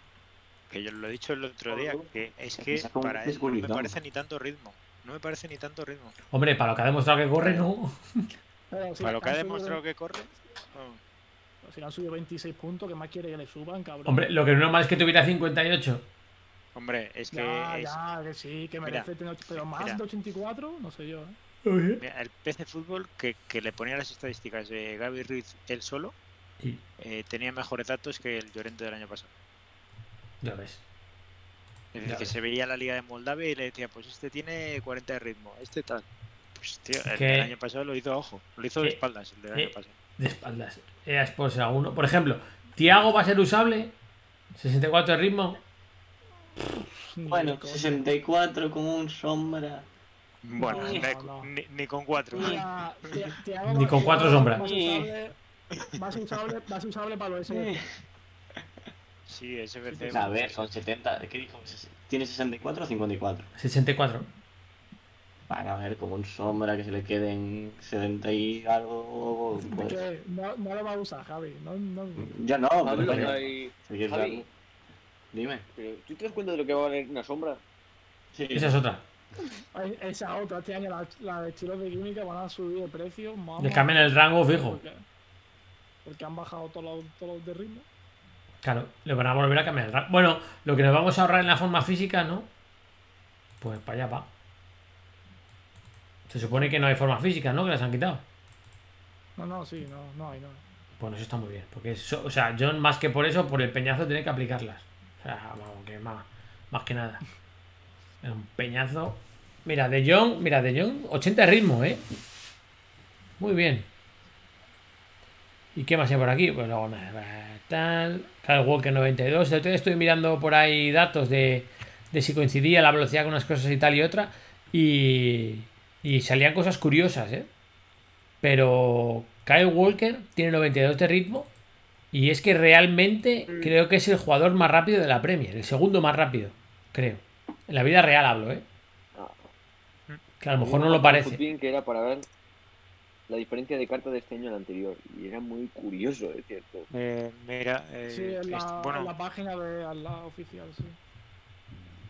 Que yo lo he dicho el otro día, que es que para él no me parece ni tanto ritmo. No me parece ni tanto ritmo. Hombre, para lo que ha demostrado que corre, no. <laughs> Para lo que ha demostrado que corre. oh. Si le han subido 26 puntos, ¿qué más quiere que le suban, cabrón? Hombre, lo que no es normal es que tuviera 58. Hombre, es que ya, es- ya, que sí, que Mira, merece tener. Pero más mira. de 84, no sé yo, ¿eh? mira, el PC Fútbol que, que le ponía las estadísticas de Gaby Ruiz él solo Y eh, tenía mejores datos que el Llorente del año pasado. ya ves. Es decir, que ves. se veía la liga de Moldavia y le decía, pues este tiene 40 de ritmo, este tal. Pues tío, el del año pasado lo hizo a ojo. Lo hizo de espaldas el del que- año pasado. De espaldas. Era Sports a uno. Por ejemplo, Tiago va a ser usable. 64 de ritmo. Bueno, Ni con- 64 con un sombra. Bueno, No, ni, no. ni- ni con cuatro. Mira, Ni con cuatro sombras. Ser usable, ser usable, para los SBC. Sí, SBC. A ver, son 70. ¿Qué dijo? ¿Tiene 64 o 54? 64. Van a ver, con un sombra que se le queden 70 y algo. Pues, no, no lo va a usar, Javi. No, no. ya no, pero Javi. Dime. pero ¿tú te das cuenta de lo que va a valer una sombra? Sí. Esa es otra. Esa otra, este año la, la de estilos de química van a subir de precio. Mamá, Le cambian el rango fijo. Porque, porque han bajado todos los, todos los de ritmo. Claro, le van a volver a cambiar el rango. Bueno, lo que nos vamos a ahorrar en la forma física, ¿no? Pues para allá va. Se supone que no hay forma física, ¿no? Que las han quitado. No, no, sí, no, no hay, no. Bueno, eso está muy bien. Porque, eso, o sea, John, más que por eso, por el peñazo, tiene que aplicarlas. Que más, más que nada. Es un peñazo. Mira, de John, mira, de John, 80 de ritmo, ¿eh? Muy bien. ¿Y qué más hay por aquí? Pues tal. Kyle Walker 92. El otro mirando por ahí datos de, de si coincidía la velocidad con unas cosas y tal y otra. Y, y salían cosas curiosas, ¿eh? Pero Kyle Walker tiene 92 de ritmo. Y es que realmente creo que es el jugador más rápido de la Premier. El segundo más rápido, creo. En la vida real hablo, ¿eh? Ah. Que a lo mejor no lo parece. que era para ver la diferencia de cartas de este año al anterior. Y era muy curioso, es cierto. Eh, mira, eh, Sí, en la, este- en bueno, la página de al- la oficial, sí.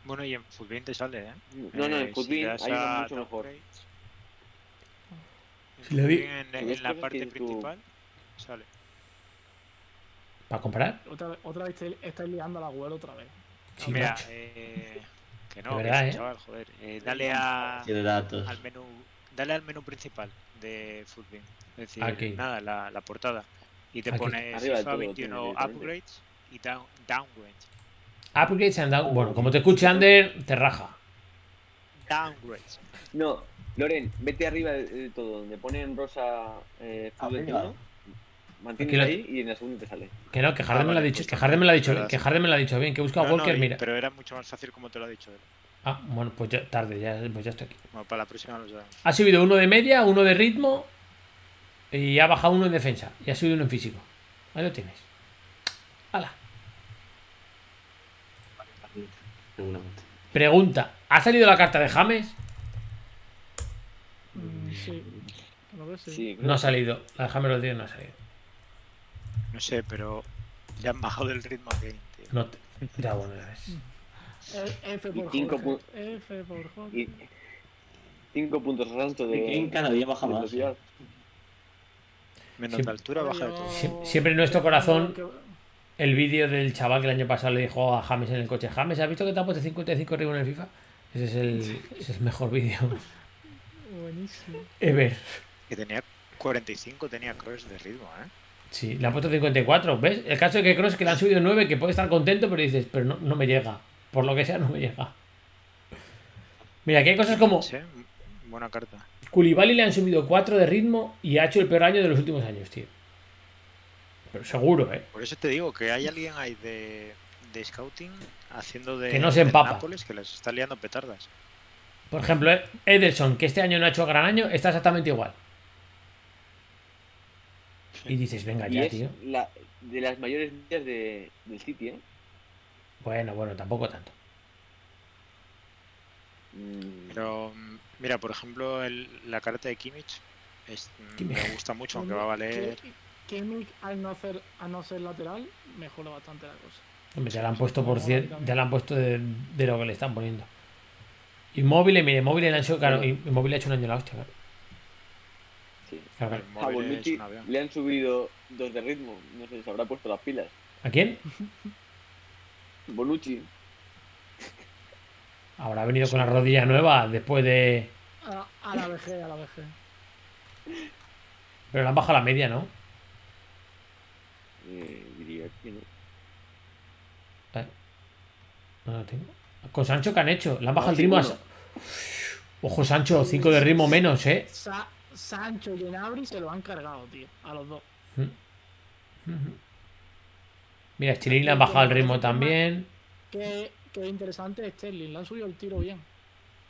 bueno, y en Footbin te sale, ¿eh? No, no, Eh, en si Footbin uno a mucho mejor. en Si le di- Footbin, en, Si en la parte principal sale. ¿Para comparar? Otra, vez estáis, estáis liando a la web otra vez. Mira, eh, que no, verdad, eh? chaval, joder. Eh, dale a, al menú, dale al menú principal de Footbin. Es decir, nada, la, portada. Y te Aquí. pone FIFA todo, 21 upgrades y down, downgrades. Upgrades and downgrades. Bueno, como te escuche Ander, te raja. Downgrades. No, Loren, vete arriba de, todo, donde pone en rosa eh, ah, Footbin 1 mantienes ahí y en la segunda te sale. Que no, que Harden Ah, me lo ha dicho. pues Que Harden me lo ha dicho, que. Harden me lo ha dicho bien. Que busca a No, no, Walker, y- mira. Pero era mucho más fácil como te lo ha dicho él. Ah, bueno, pues ya tarde, ya, pues ya estoy aquí. Bueno, para la próxima lo sabemos. Ha subido uno de media, uno de ritmo y ha bajado uno en defensa. Y ha subido uno en físico. Ahí lo tienes. Hala. Seguramente. Pregunta: ¿ha salido la carta de James? Mm, sí. No ha salido. La de James lo tiene, no ha salido. No sé, pero ya han bajado el ritmo aquí. tío. No te- Ya, bueno, ya ves. F Y por Jorge. pu- F por Jorge. Y cinco puntos ranto de. King cada día baja más. Menos Sí. de altura, baja de todo. Sie- siempre en nuestro corazón- El vídeo del chaval que el año pasado le dijo a James en el coche: James, ¿has visto que te ha puesto 55 ritmo en el FIFA? Ese es el, ese es el mejor vídeo Buenísimo. ever. Que tenía 45, tenía cross de ritmo, ¿eh? Sí, le han puesto 54. ¿Ves? El caso de que Cross que le han subido 9, que puede estar contento, pero dices, pero no, no me llega. Por lo que sea, no me llega. Mira, aquí hay cosas como Sí, buena carta. Koulibaly le han subido 4 de ritmo y ha hecho el peor año de los últimos años, tío. Pero seguro, ¿eh? Por eso te digo que hay alguien ahí de, de scouting haciendo de. Que no se empapa. Nápoles que les está liando petardas. Por ejemplo, eh, Ederson, que este año no ha hecho gran año, está exactamente igual. Y dices, venga Y ya, es tío. la, de las mayores medias de, del City, ¿eh? Bueno, bueno, tampoco tanto. Mm, Pero, mira, por ejemplo, el- la carta de Kimmich es- mm, Kimmich. me gusta mucho, aunque va a valer. Kimmich, al no, ser, al no ser lateral, mejora bastante la cosa. Hombre, ya la han puesto por también. ya la han puesto de, de lo que le están poniendo. Inmóvil, mire, Inmóvil le han hecho, claro, Inmóvil ha hecho un año la hostia, claro. Sí. A avión. le han subido dos de ritmo. No sé, se habrá puesto las pilas. ¿A quién? <laughs> Bonucci. Habrá venido con la rodilla nueva después de. A, a la VG, a la VG. Pero le han bajado la media, ¿no? Eh, diría que no. No lo tengo. Con Sancho, ¿qué han hecho? Le han bajado el sí, ritmo a. Ojo, Sancho, 5 de ritmo menos, ¿eh? Sa- Sancho y Gnabry se lo han cargado, tío. A los dos. <laughs> Mira, Chilín le han bajado el ritmo también. Qué, qué interesante es Sterling. Le han subido el tiro bien.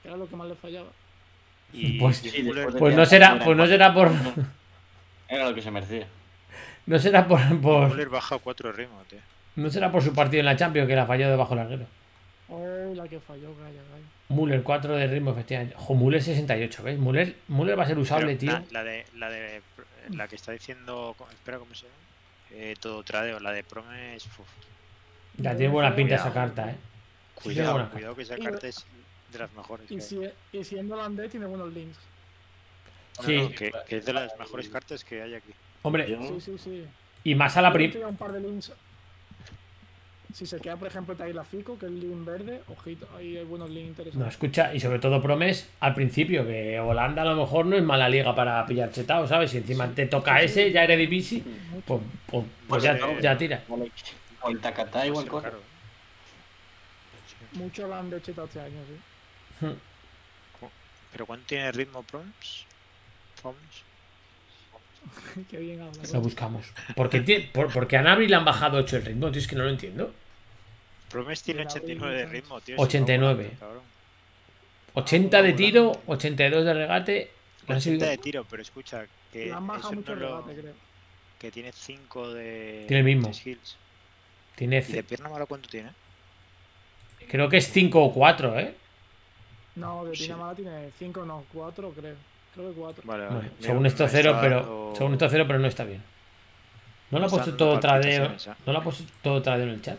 Que era lo que más le fallaba. Y, <laughs> Pues- y después Pues que no será, pues no será por. <laughs> Era lo que se merecía. No será por, por- baja cuatro ritmos, tío. No será por su partido en la Champions que la falló debajo del larguero. Oh, la que falló, calla, calla. Müller 4 de ritmo, efectivamente. Ojo, Müller 68, ¿ves? Müller, Müller va a ser usable, Pero tío. La, la de, la de. La que está diciendo. Espera, ¿cómo se llama? Eh, todo tradeo. La de Promes. uf, Ya tiene buena pinta esa carta, ¿eh? cuidado, cuidado que esa Y- carta es de las mejores. Y, si, y siendo holandés tiene buenos links. Sí. No, que, que es de las mejores cartas que hay aquí. Hombre, Sí, sí, sí. y más a la Yo prim... estoy a un par de links. Si se queda, por ejemplo, Fico, que es el link verde, ojito, ahí hay buenos links No, interesantes. escucha, y sobre todo Promes al principio, que Holanda a lo mejor no es mala liga para pillar chetado, ¿sabes? Si encima te toca Sí, sí. ese, ya eres difícil, pues, pues, pues Pues, ya, eh, ya tira. O el Takata igual Sí, cosa. claro. Mucho holandés chetado este año, sí. Pero ¿cuánto tiene ritmo Proms? Proms? <laughs> Qué bien habla. Lo buscamos. Porque, por, porque a Nabri le han bajado 8 el ritmo, tío, es que no lo entiendo. Promes tiene Mira, 89 de ritmo, tío. 89. Sí, cabrón. 80 de tiro, 82 de regate. le han 80 subido- de tiro, pero escucha, que, eso mucho no lo- regate, creo. que tiene 5 de, Tiene el mismo. Tiene, ¿Y de pierna mala cuánto tiene? creo que es 5 o 4, ¿eh? No, de Sí. Pinamala tiene 5, no, 4, creo. Creo que 4. Vale, vale. según esto cero, pero dando- según esto cero, pero no está bien. No lo ha puesto todo tradeo. ¿eh? No lo ha puesto todo tradeo en el chat.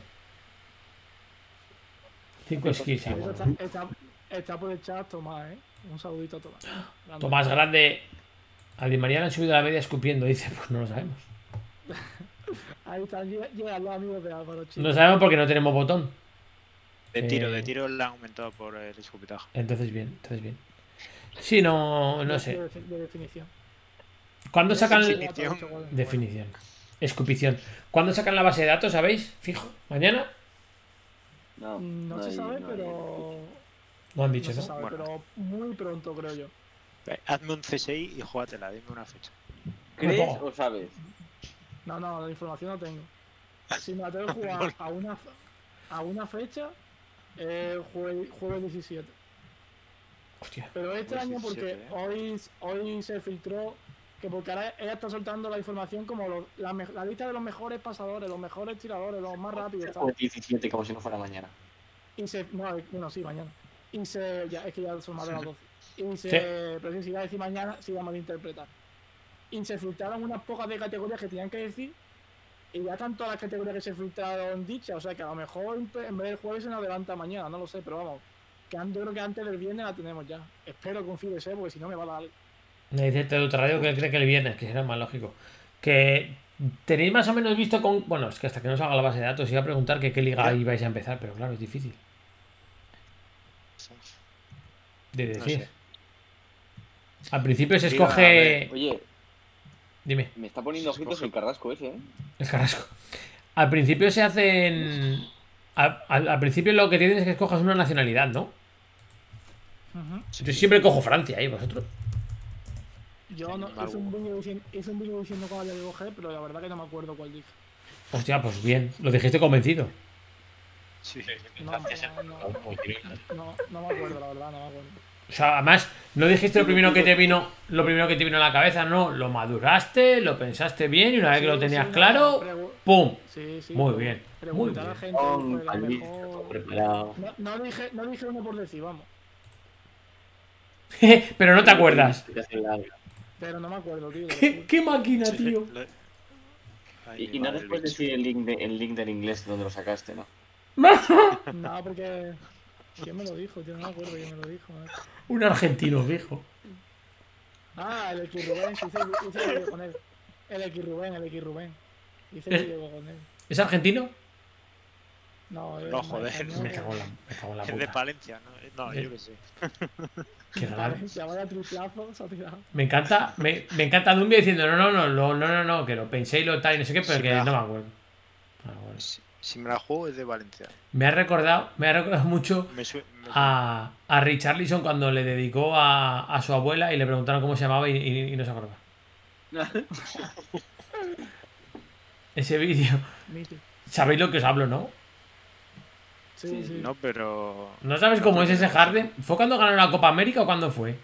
5 skills, está, está, está por el chat Tomás, ¿eh? Un saludito a Tomás. Grande. Tomás Grande. A Di María le han subido la media escupiendo, dice, <laughs> pues no lo sabemos. <laughs> Ahí están, llega- llegan los amigos de Álvaro, chicos. No sabemos porque no tenemos botón. De tiro, Eh, de tiro le han aumentado por el escupitaje. Entonces bien, entonces bien. Sí, no, no sé. De, de definición. ¿Cuándo sacan el... Definición. Definición. Escupición. ¿Cuándo sacan la base de datos, sabéis? Fijo. ¿Mañana? No, No, no se hay- sabe, no pero. No han No dicho, se ¿no? sabe, Bueno. pero muy pronto, creo yo. Hazme un CSI y júgatela, dime una fecha. ¿Crees No. o sabes? No, no, la información no tengo. <laughs> Si me la tengo que jugar a una, a una fecha, eh, jueves, jueves 17. Hostia. Pero este Jueves año, porque 17, hoy, hoy se filtró que porque ahora ella está soltando la información como los- la, lista de los mejores pasadores, los mejores tiradores, los más rápidos. tal. O el 17 como si no fuera mañana. Y se. No, eh, bueno, sí, mañana. Y se. Ya, es que ya son más de las 12. Y se. Sí. Pero si iba a decir mañana, se iba a malinterpretar. Y se filtraron unas pocas de categorías que tenían que decir. Y ya están todas las categorías que se filtraron dichas. O sea que a lo mejor en en vez del jueves se nos adelanta mañana, no lo sé, pero vamos. Que yo creo que antes del viernes la tenemos ya. Espero confío ese, porque si no me va a dar. Me dice Tedo Radio que él cree que el viernes, que será más lógico. Que tenéis más o menos visto con. Bueno, es que hasta que no salga la base de datos iba a preguntar que qué liga Ya. ibais a empezar, pero claro, es difícil de No decir. sé. Al principio se escoge. Oye, Dime, me está poniendo ojitos Escoge. el carrasco ese, ¿eh? el carrasco. Al principio se hacen. Al, al- al principio lo que tienes es que escojas una nacionalidad, ¿no? Yo siempre cojo Francia, ¿eh? ¿Vosotros? Yo no, hice, un vídeo diciendo, hice un vídeo diciendo cuál había que coger, pero la verdad que no me acuerdo cuál dije. Hostia, pues bien, lo dijiste convencido. Sí. No, no, no, me acuerdo, la verdad, no me acuerdo. O sea, además, no dijiste lo primero que te vino, lo primero que te vino a la cabeza, no, lo maduraste, lo pensaste bien y una vez que lo tenías sí, claro, ¡pum! Sí, sí. Muy bien, muy Preguntar a la bien. gente Con pues, la mejor- preparado. No, no dije, no dije uno por decir, vamos. <laughs> Pero no te acuerdas. Pero no me acuerdo, tío. ¿Qué, qué máquina, tío? Y, y no después decir el link, de- el link del inglés donde lo sacaste, ¿no? <laughs> No, porque. ¿Quién me lo dijo? Tío, no me acuerdo quién me lo dijo. eh. Un argentino, viejo. Ah, el X Rubén, sí, hice, hice el vídeo con él. El X Rubén, el X Rubén. Hice el vídeo con él. ¿Es argentino? No, es No, joder, español, Me cago en la, me cago en la Es de. Palencia, ¿no? No, yo qué sé. <laughs> Qué raro. Se vaya triplazo, se ha tirado. Me encanta, me, me encanta Dumbia diciendo, no, no, no, no, no, no, no, que lo pensé y lo tal y no sé qué, pero que no me acuerdo. Ah, bueno. Si me la juego es de Valencia. Me ha recordado, me ha recordado mucho Me sue- me a, a Richarlison cuando le dedicó a, a su abuela y le preguntaron cómo se llamaba y, y- y no se acordaba. <laughs> Ese vídeo. ¿Sabéis lo que os hablo, no? Sí. No, pero. ¿No sabes cómo es ese Harden? ¿Fue cuando ganó la Copa América o cuándo fue?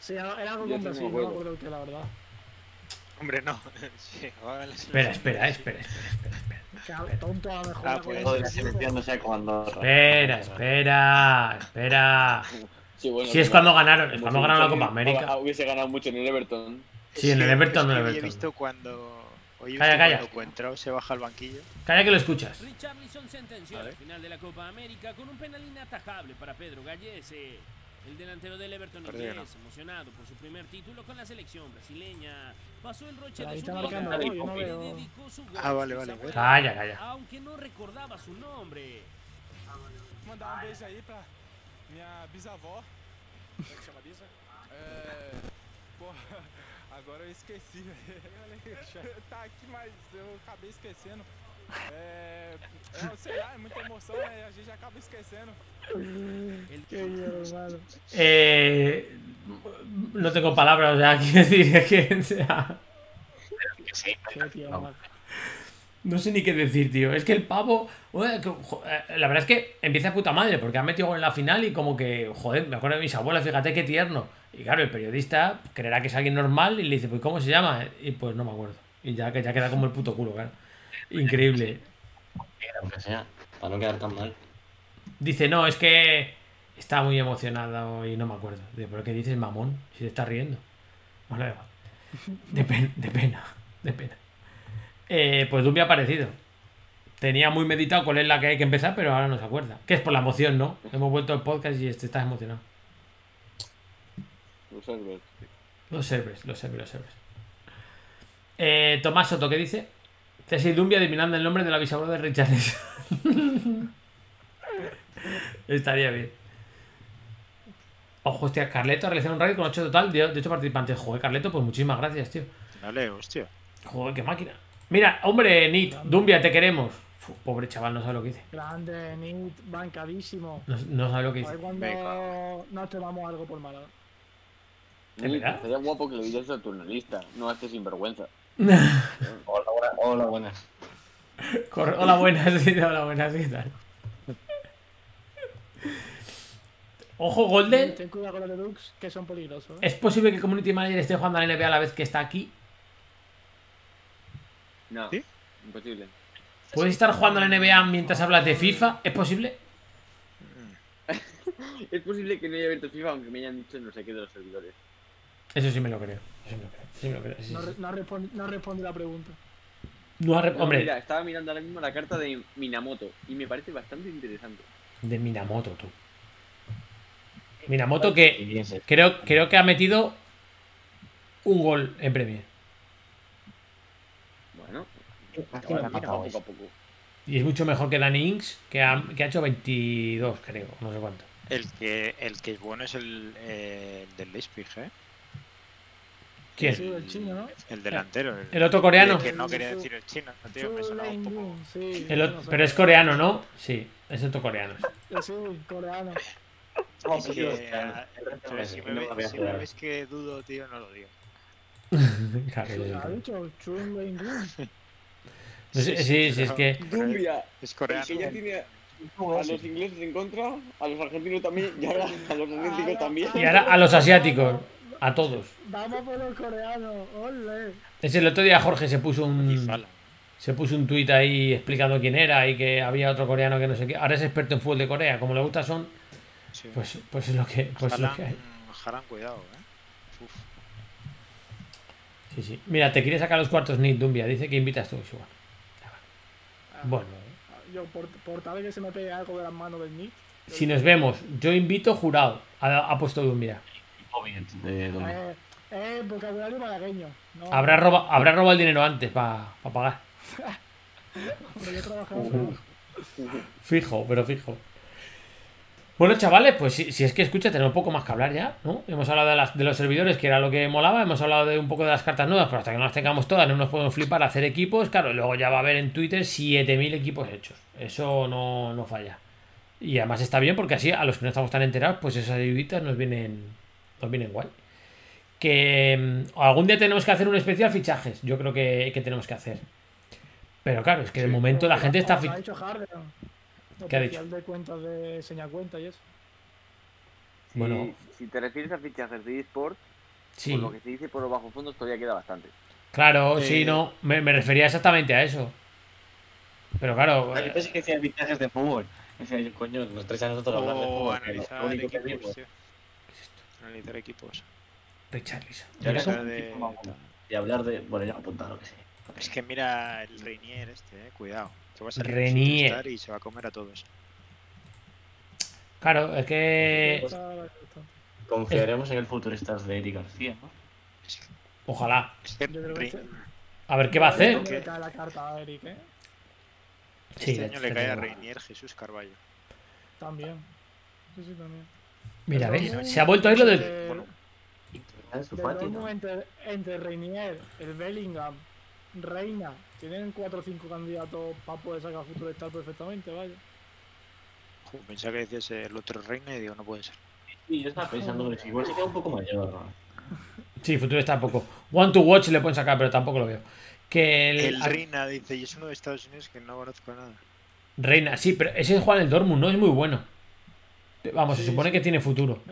Sí, era algo con Brasil, no me acuerdo. qué, la verdad. Hombre, no. <laughs> Sí, Espera, espera, espera, espera, espera, espera. Que a- tonto a lo mejor. Ah, pues, no Andorra. Espera, espera, espera. Sí, bueno, Si es cuando ganaron, es cuando ganaron la Copa América. ah, Hubiese ganado mucho en el Everton. Sí, en el que- Everton, es en el que hoy he Everton. visto cuando. Hoy he Calla, calla. cuando Cuentrao se baja al banquillo. Calla que lo escuchas. Richarlison sentenció Vale. la final de la Copa América con un penal inatajable para Pedro Gallese. El delantero del Everton inglés, emocionado por su primer título con la selección brasileña, pasó el roche ahí de su marcando, ¿no? No veo. dedicó su gol Ah, vale, vale, abuela, Calla, calla. Aunque no recordaba su nombre. Mandar um beijo aí pra minha bisavó. Como é que chama a bisa? É. Porra, agora eu esqueci, <laughs> velho. Tá aqui, mas eu acabei esquecendo. É. é, sei lá, é muita emoção, né? A gente acaba esquecendo. Eh, no tengo palabras, o sea, quiero decir que o sea, no. Sé ni qué decir, tío. Es que el pavo, eh, la verdad es que empieza de puta madre porque ha metido gol en la final y como que, joder, me acuerdo de mis abuelas, fíjate qué tierno. Y claro, el periodista creerá que es alguien normal y le dice, pues ¿cómo se llama? Y pues no me acuerdo. Y ya que ya queda como el puto culo, claro. Increíble. aunque sea, para no quedar tan mal. Dice, no, es que está muy emocionado y no me acuerdo. Digo, ¿pero qué dices, mamón? Si te estás riendo. Bueno, da de, pen- de pena, de pena. Eh, pues Dumbi ha aparecido. Tenía muy meditado cuál es la que hay que empezar, pero ahora no se acuerda. Que es por la emoción, ¿no? Hemos vuelto al podcast y este está emocionado. Los servers. Los servers, los servers, los servers. Eh, Tomás Soto, ¿qué dice? Ceci Dumbia adivinando el nombre de la bisabuela de Richards. <laughs> Estaría bien. Ojo, hostia, Carleto ha realizado un raid con 8 total de 8 participantes. Joder, Carleto, pues muchísimas gracias, tío. Dale, hostia. Joder, qué máquina. Mira, hombre, Nit, Dumbia, te queremos. Pobre chaval, no sabe lo que dice. Grande, Nit, bancadísimo. No, no sabe lo que dice. cuando nos tomamos algo por mala. Estaría guapo que le dices a tu analista, no este sinvergüenza. <laughs> Hola, buena- hola, buenas. Corre- Hola, buenas, <laughs> sí, hola, buenas, ¿qué tal? Ojo, Golden. Ten cuidado con los deluxe, que son peligrosos. ¿eh? ¿Es posible que Community Manager esté jugando a la NBA a la vez que está aquí? No, ¿Sí? imposible. ¿Puedes estar jugando a la NBA mientras hablas de FIFA? ¿Es posible? <laughs> Es posible que no haya abierto FIFA aunque me hayan dicho no sé qué de los servidores. Eso sí me lo creo. Eso me lo creo. sí me lo creo, sí, No, sí. re- no, responde, no responde la pregunta. No ha re- No, Hombre, Mira, estaba mirando ahora mismo la carta de Minamoto y me parece bastante interesante. de Minamoto, tú. Minamoto que Y bien se- creo, creo que ha metido un gol en Premier. Bueno, poco a poco. Y es mucho mejor que Danny Ings, que ha, que ha hecho 22, creo. No sé cuánto. El que, el que es bueno es el, eh, el del Leipzig, ¿eh? ¿Quién? Sí, el chino, ¿no? El delantero. El, El otro coreano. Que no quería decir el chino, tío, me sonaba un poco. Sí, El otro- pero es coreano, ¿no? Sí, es otro coreano. Sí, coreano. No, Es sí, que, ah, resto pero si me, me ve- había si me ves que dudo, tío, no lo digo. <laughs> Claro, Sí, ha dicho Chun. No sé, sí, sí, es que. Dumbia, Es coreano. que ya tiene a los ingleses en contra, a los argentinos también y ahora a los asiáticos también. Y ahora a los asiáticos, a todos. Vamos por los coreanos, ole. Es el otro día Jorge se puso un. Se puso un tuit ahí explicando quién era y que había otro coreano que no sé qué. Ahora es experto en fútbol de Corea. Como le gusta son, Sí. pues, pues es lo que, pues es lo que hay. Haaland, cuidado, ¿eh? Uf. Sí, sí. Mira, te quiere sacar los cuartos Nick Dumbia. Dice que invitas tú, igual. Bueno, Yo, por, por tal vez que se me pegue algo de las manos del Nick. si nos vemos, yo invito jurado. Ha, ha puesto Dumbia. De Eh, eh, vocabulario malagueño. No, Habrá robado, habrá robado el dinero antes para pagar. He trabajado. Fijo, pero fijo. Bueno, chavales, pues si, si es que escucha, tenemos un poco más que hablar ya, ¿no? Hemos hablado de, las- de los servidores, que era lo que molaba, hemos hablado de un poco de las cartas nuevas, pero hasta que no las tengamos todas, no nos podemos flipar a hacer equipos, claro, luego ya va a haber en Twitter 7000 equipos hechos. Eso no, no falla. Y además está bien porque así a los que no estamos tan enterados, pues esas ayuditas nos vienen, nos vienen guay. Que mm, algún día tenemos que hacer un especial fichajes, yo creo que, que tenemos que hacer. Pero claro, es que de momento la gente está... Como fi- ha dicho Harden. ¿Qué ha dicho? De cuentas de seña cuenta y eso. Si, Bueno. si te refieres a fichajes de eSport, Sí, por lo que se dice por los bajos fondos todavía queda bastante. claro, sí, Eh, no, me, me refería exactamente a eso. Pero claro, Yo eh, pensé que decía fichajes de fútbol. Decía yo, coño, nos traes a nosotros a hablar de O fútbol. que lo analizar único que. Analizar equipos. Richarlison. Un de- Y hablar de. Bueno, ya apuntado lo que sí. Es que mira el Reinier este, eh, cuidado. Que va a salir un Renier. Superstar y se va a comer a todos. Claro, es que. Confiaremos en el futuristas de Eric García, ¿no? Ojalá. A ver qué va a hacer. ¿Dónde le cae la carta a Eric, eh? Sí, este año le este cae a Reinier Jesús Carballo. También. Sí, sí, también. Mira, ¿ves? Se ha vuelto ahí lo de. entre- Bueno, En su del patio, ¿no? entre, entre Reinier, el Bellingham, Reina. Tienen 4 o 5 candidatos para poder sacar futuro Star perfectamente, vaya. pensaba que decías el otro Reina y digo, no puede ser. Sí, yo estaba pensando que igual se queda un poco mayor, ¿no? Sí, futuro está poco. One to watch le pueden sacar, pero tampoco lo veo. Que el. El Reina dice, y es uno de Estados Unidos que no conozco nada. Reina, sí, pero ese es Juan el Dortmund, no es muy bueno. Vamos, se supone sí. que tiene futuro.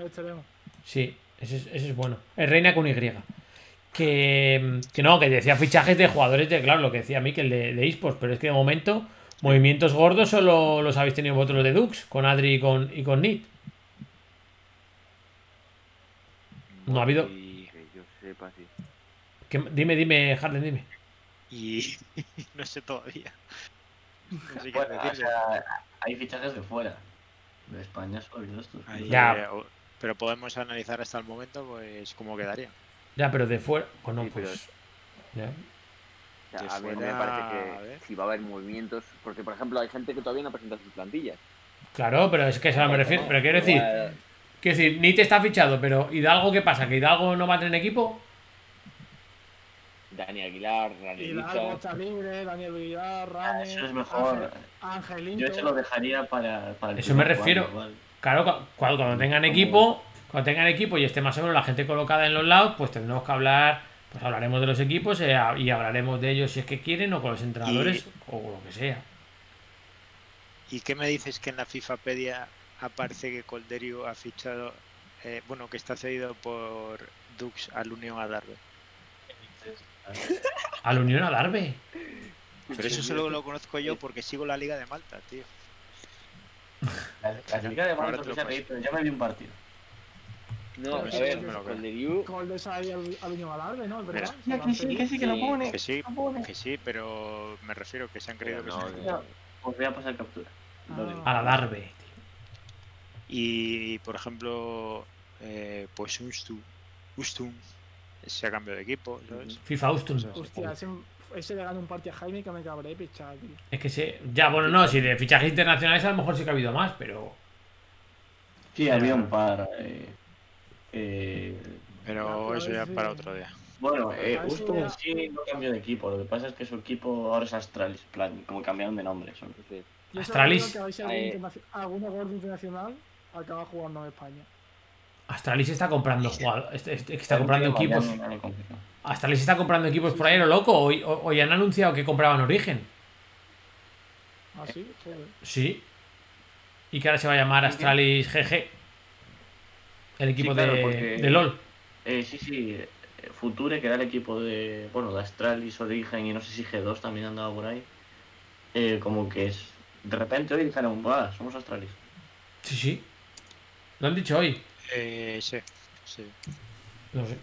Sí, ese es, ese es bueno. El Reina con Y. Que, que no, que decía fichajes de jugadores de, claro, lo que decía Mikel de, de eSports, pero es que de momento, movimientos gordos solo los habéis tenido vosotros de Dux, con Adri y con, y con Nit. No ha habido- Y, Que yo sepa, sí. Dime, dime, Harden, dime. y <laughs> no sé todavía. <laughs> No sé qué Bueno, o sea, hay fichajes de fuera. De España estos. Ahí, Ya. eh, pero podemos analizar hasta el momento, pues, cómo quedaría. Ya, pero de fuera. Bueno, Sí, pero- pues. ya. O sea, De a mí me parece a que ver. si va a haber movimientos, porque por ejemplo hay gente que todavía no presenta sus plantillas. Claro, pero es que a eso me refiero. Pero quiero decir, quiero decir, Nit está fichado, pero ¿Hidalgo qué pasa? ¿Que Hidalgo no va a tener equipo? Dani Aguilar, Rani está libre, Daniel Villar, Rane. Eso es mejor. Angelito. Yo se lo dejaría para, para el Eso me refiero. cuadro. Claro, cu- cuando, cuando tengan equipo, cuando tengan equipo y esté más o menos la gente colocada en los lados, pues tendremos que hablar, pues hablaremos de los equipos eh, a- y hablaremos de ellos si es que quieren o con los entrenadores o lo que sea. ¿Y qué me dices que en la FIFApedia aparece que Colderio ha fichado, eh, bueno, que está cedido por Dux al Unión Adarve? <laughs> A la Unión Adarve. Pero eso solo lo conozco yo porque sigo la Liga de Malta, tío. La, la Liga de Malta ha paso. reído, ya me vi un partido. No, a ver, lo creo. con Deriu, Coldes ahí al, al Unión ¿no? Lo han pedido. sí, que lo pone. Que sí, que sí, pero me refiero que se han creído Pero que no, se han- no. Os voy a pasar captura. Lo digo. A la Adarve. Y, por ejemplo, eh, pues Ustu, Ustum se ha cambiado de equipo, ¿sabes? FIFA Austin. Hostia, ese, ese le gana un partido a Jaime que me cabré pichado, tío. Es que se. Ya, bueno, no, si de fichajes internacionales a lo mejor sí que ha habido más, pero. Sí, había un par. Eh, eh, Pero pero eso ya ese- para otro día. bueno, eh, en sí no cambió de equipo. Lo que pasa es que su equipo ahora es Astralis. plan, como cambiaron de nombre. Solo Astralis. que a ver si algún Eh. internacional acaba jugando en España. Astralis está comprando jugadores. Está comprando equipos. Astralis está comprando equipos por ahí, lo loco. Hoy, hoy han anunciado que compraban Origen. ¿Ah, sí? Joder. Sí. Y que ahora se va a llamar Astralis GG. El equipo Sí, claro, de, porque- de LOL. Eh, sí, sí. Future, que era el equipo de. Bueno, de Astralis, Origen y no sé si G2 también andaba por ahí. Eh, como que es. De repente hoy dijeron, va, somos Astralis. Sí, sí. Lo han dicho hoy. Eh, sí, sí. No sé.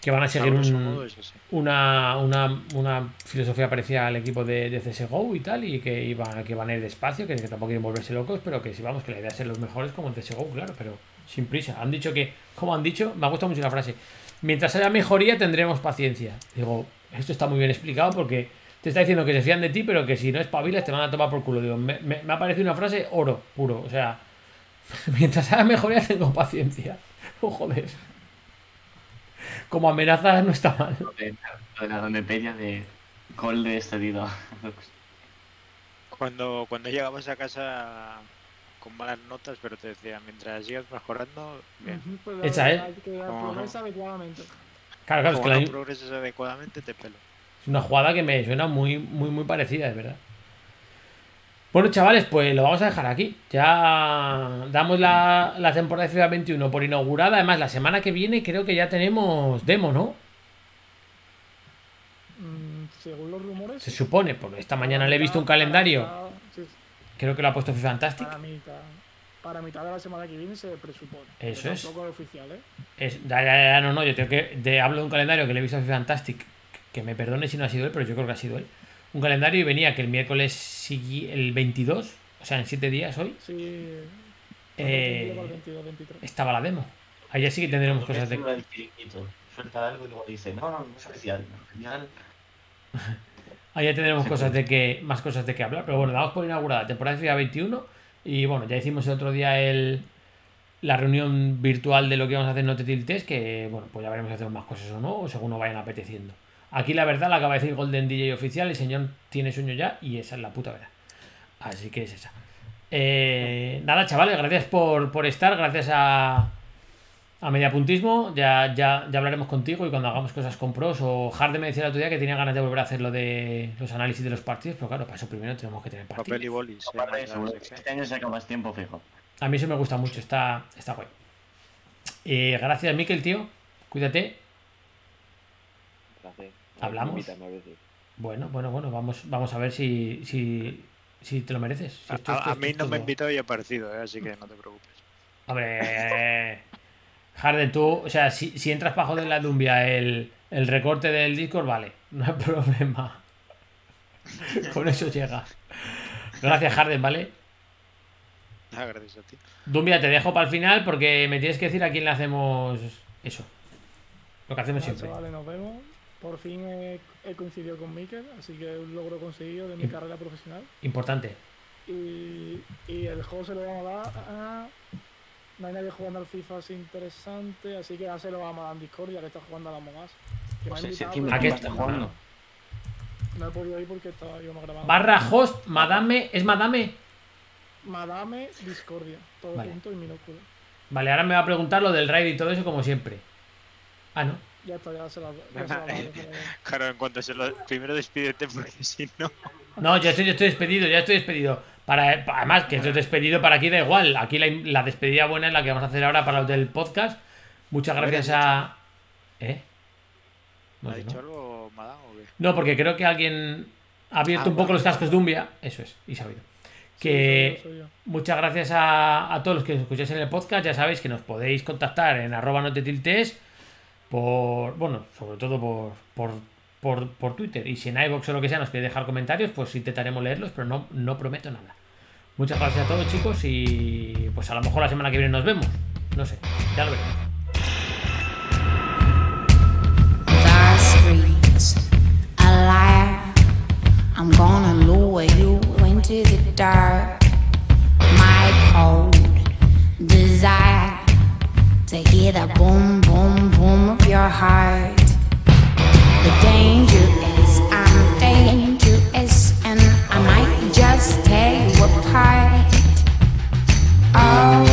Que van a seguir un- modo es una, una, una filosofía parecida al equipo de, de CSGO y tal, y que iban, que van a ir despacio, que, que tampoco quieren volverse locos, pero que sí, vamos, que la idea es ser los mejores como en CSGO, claro, pero sin prisa. Han dicho que, como han dicho, me ha gustado mucho la frase, mientras haya mejoría tendremos paciencia. Digo, esto está muy bien explicado porque te está diciendo que se fían de ti, pero que si no espabilas te van a tomar por culo. Digo, me, me, me ha parecido una frase oro, puro, o sea, <laughs> Mientras haga mejoría tengo paciencia. Oh, joder. Como amenaza no está mal. Lo de, la de gol de cedido. Cuando, cuando llegabas a casa con malas notas, pero te decía, mientras sigas mejorando, bien. Pues Hecha, la- ¿eh? Adecuadamente. Claro, claro, es que la- es progreses adecuadamente, te pelo. una jugada que me suena muy, muy, muy parecida, es verdad. Bueno, chavales, pues lo vamos a dejar aquí. Ya damos la, la temporada de FIFA 21 por inaugurada. Además, la semana que viene creo que ya tenemos demo, ¿no? Mm, según los rumores. Se supone, porque esta mañana le he visto un calendario. Creo que lo ha puesto FIFA Fantastic. para mitad, para mitad de la semana que viene se presupone. Eso es. Tampoco es oficial, ¿eh? Es, ya, ya, ya, no, no, yo tengo que. De, hablo de un calendario que le he visto a FIFA Fantastic. Que me perdone si no ha sido él, pero yo creo que ha sido él. Un calendario y venía que el miércoles sigui- el 22, o sea, en 7 días hoy, Sí. Eh, para el 22, 23. estaba la demo. Allá sí que tendremos cosas de. Suelta algo y luego dice, no, no, no es oficial. no es. <laughs> Ahí ya tendremos Sí, cosas sí. de que, más cosas de que hablar. Pero bueno, damos por inaugurada temporada de FIFA 21. Y bueno, ya hicimos el otro día el, la reunión virtual de lo que íbamos a hacer en Notetil Test. Que bueno, pues ya veremos si hacemos más cosas o no, o según nos vayan apeteciendo. Aquí la verdad la acaba de decir Golden DJ oficial. El señor tiene sueño ya y esa es la puta verdad. Así que es esa. Eh, nada, chavales, gracias por, por estar. Gracias a, a Mediapuntismo. Ya, ya, ya hablaremos contigo y cuando hagamos cosas con pros. O Harde me decía el otro día que tenía ganas de volver a hacer lo de los análisis de los partidos. Pero claro, para eso primero tenemos que tener partidos. Papel y bolis. este año saca más tiempo fijo. A mí eso me gusta mucho, está, está guay. Eh, gracias, Miquel, tío. Cuídate. ¿Hablamos? Bueno, bueno, bueno, vamos, vamos a ver si, si, si te lo mereces. Si esto- A, esto- a esto mí no me ha invitado y he aparecido, eh, así que no te preocupes. Hombre, Harden, tú, o sea, si, si entras para joder la Dumbia el, el recorte del Discord, vale, no hay <laughs> problema. Con eso llega. Gracias, Harden, ¿vale? Ah, gracias a ti. Dumbia, te dejo para el final porque me tienes que decir a quién le hacemos eso. Lo que hacemos siempre. chavales, nos vemos. Por fin he, he coincidido con Mikel, así que es un logro conseguido de mi carrera profesional. Importante. Y, y el juego se lo vamos a dar a... No hay nadie jugando al FIFA así interesante, así que ya se lo vamos a dar en Discord ya que está jugando a la Mogas. Que Pues invitado, ¿A qué no- está jugando? No he podido ir porque estaba íbamos grabando. Barra host, madame, ¿es madame? Madame Discordia, todo Vale. junto y minúsculo. Vale, ahora me va a preguntar lo del raid y todo eso como siempre. Ah, no. Ya está, ya se la ya se la daré, pero- Claro, en cuanto se lo. Primero despídete, porque si no. No, ya estoy, ya estoy despedido, ya estoy despedido. Para, pa- además, que estoy despedido para aquí da igual. Aquí la, la despedida buena es la que vamos a hacer ahora para los del podcast. Muchas gracias a. ¿Eh? No, ¿Ha yo dicho no. algo, Madame, o qué? No, porque creo que alguien ha abierto Ah, un poco los cascos de Umbia. Eso es, y sabido. Que Sí, soy yo, soy yo. muchas gracias a, a todos los que nos escucháis en el podcast. Ya sabéis que nos podéis contactar en arroba no te tiltes por, bueno, sobre todo por, por, por, por Twitter. Y si en iVoox o lo que sea nos queréis dejar comentarios, pues intentaremos leerlos, pero no, no prometo nada. Muchas gracias a todos chicos y pues a lo mejor la semana que viene nos vemos. No sé, ya lo veremos. I'm gonna lure you into the dark. My cold desire to hear the boom, boom, boom of your heart. The danger is I'm dangerous, and I might just take you apart. Oh.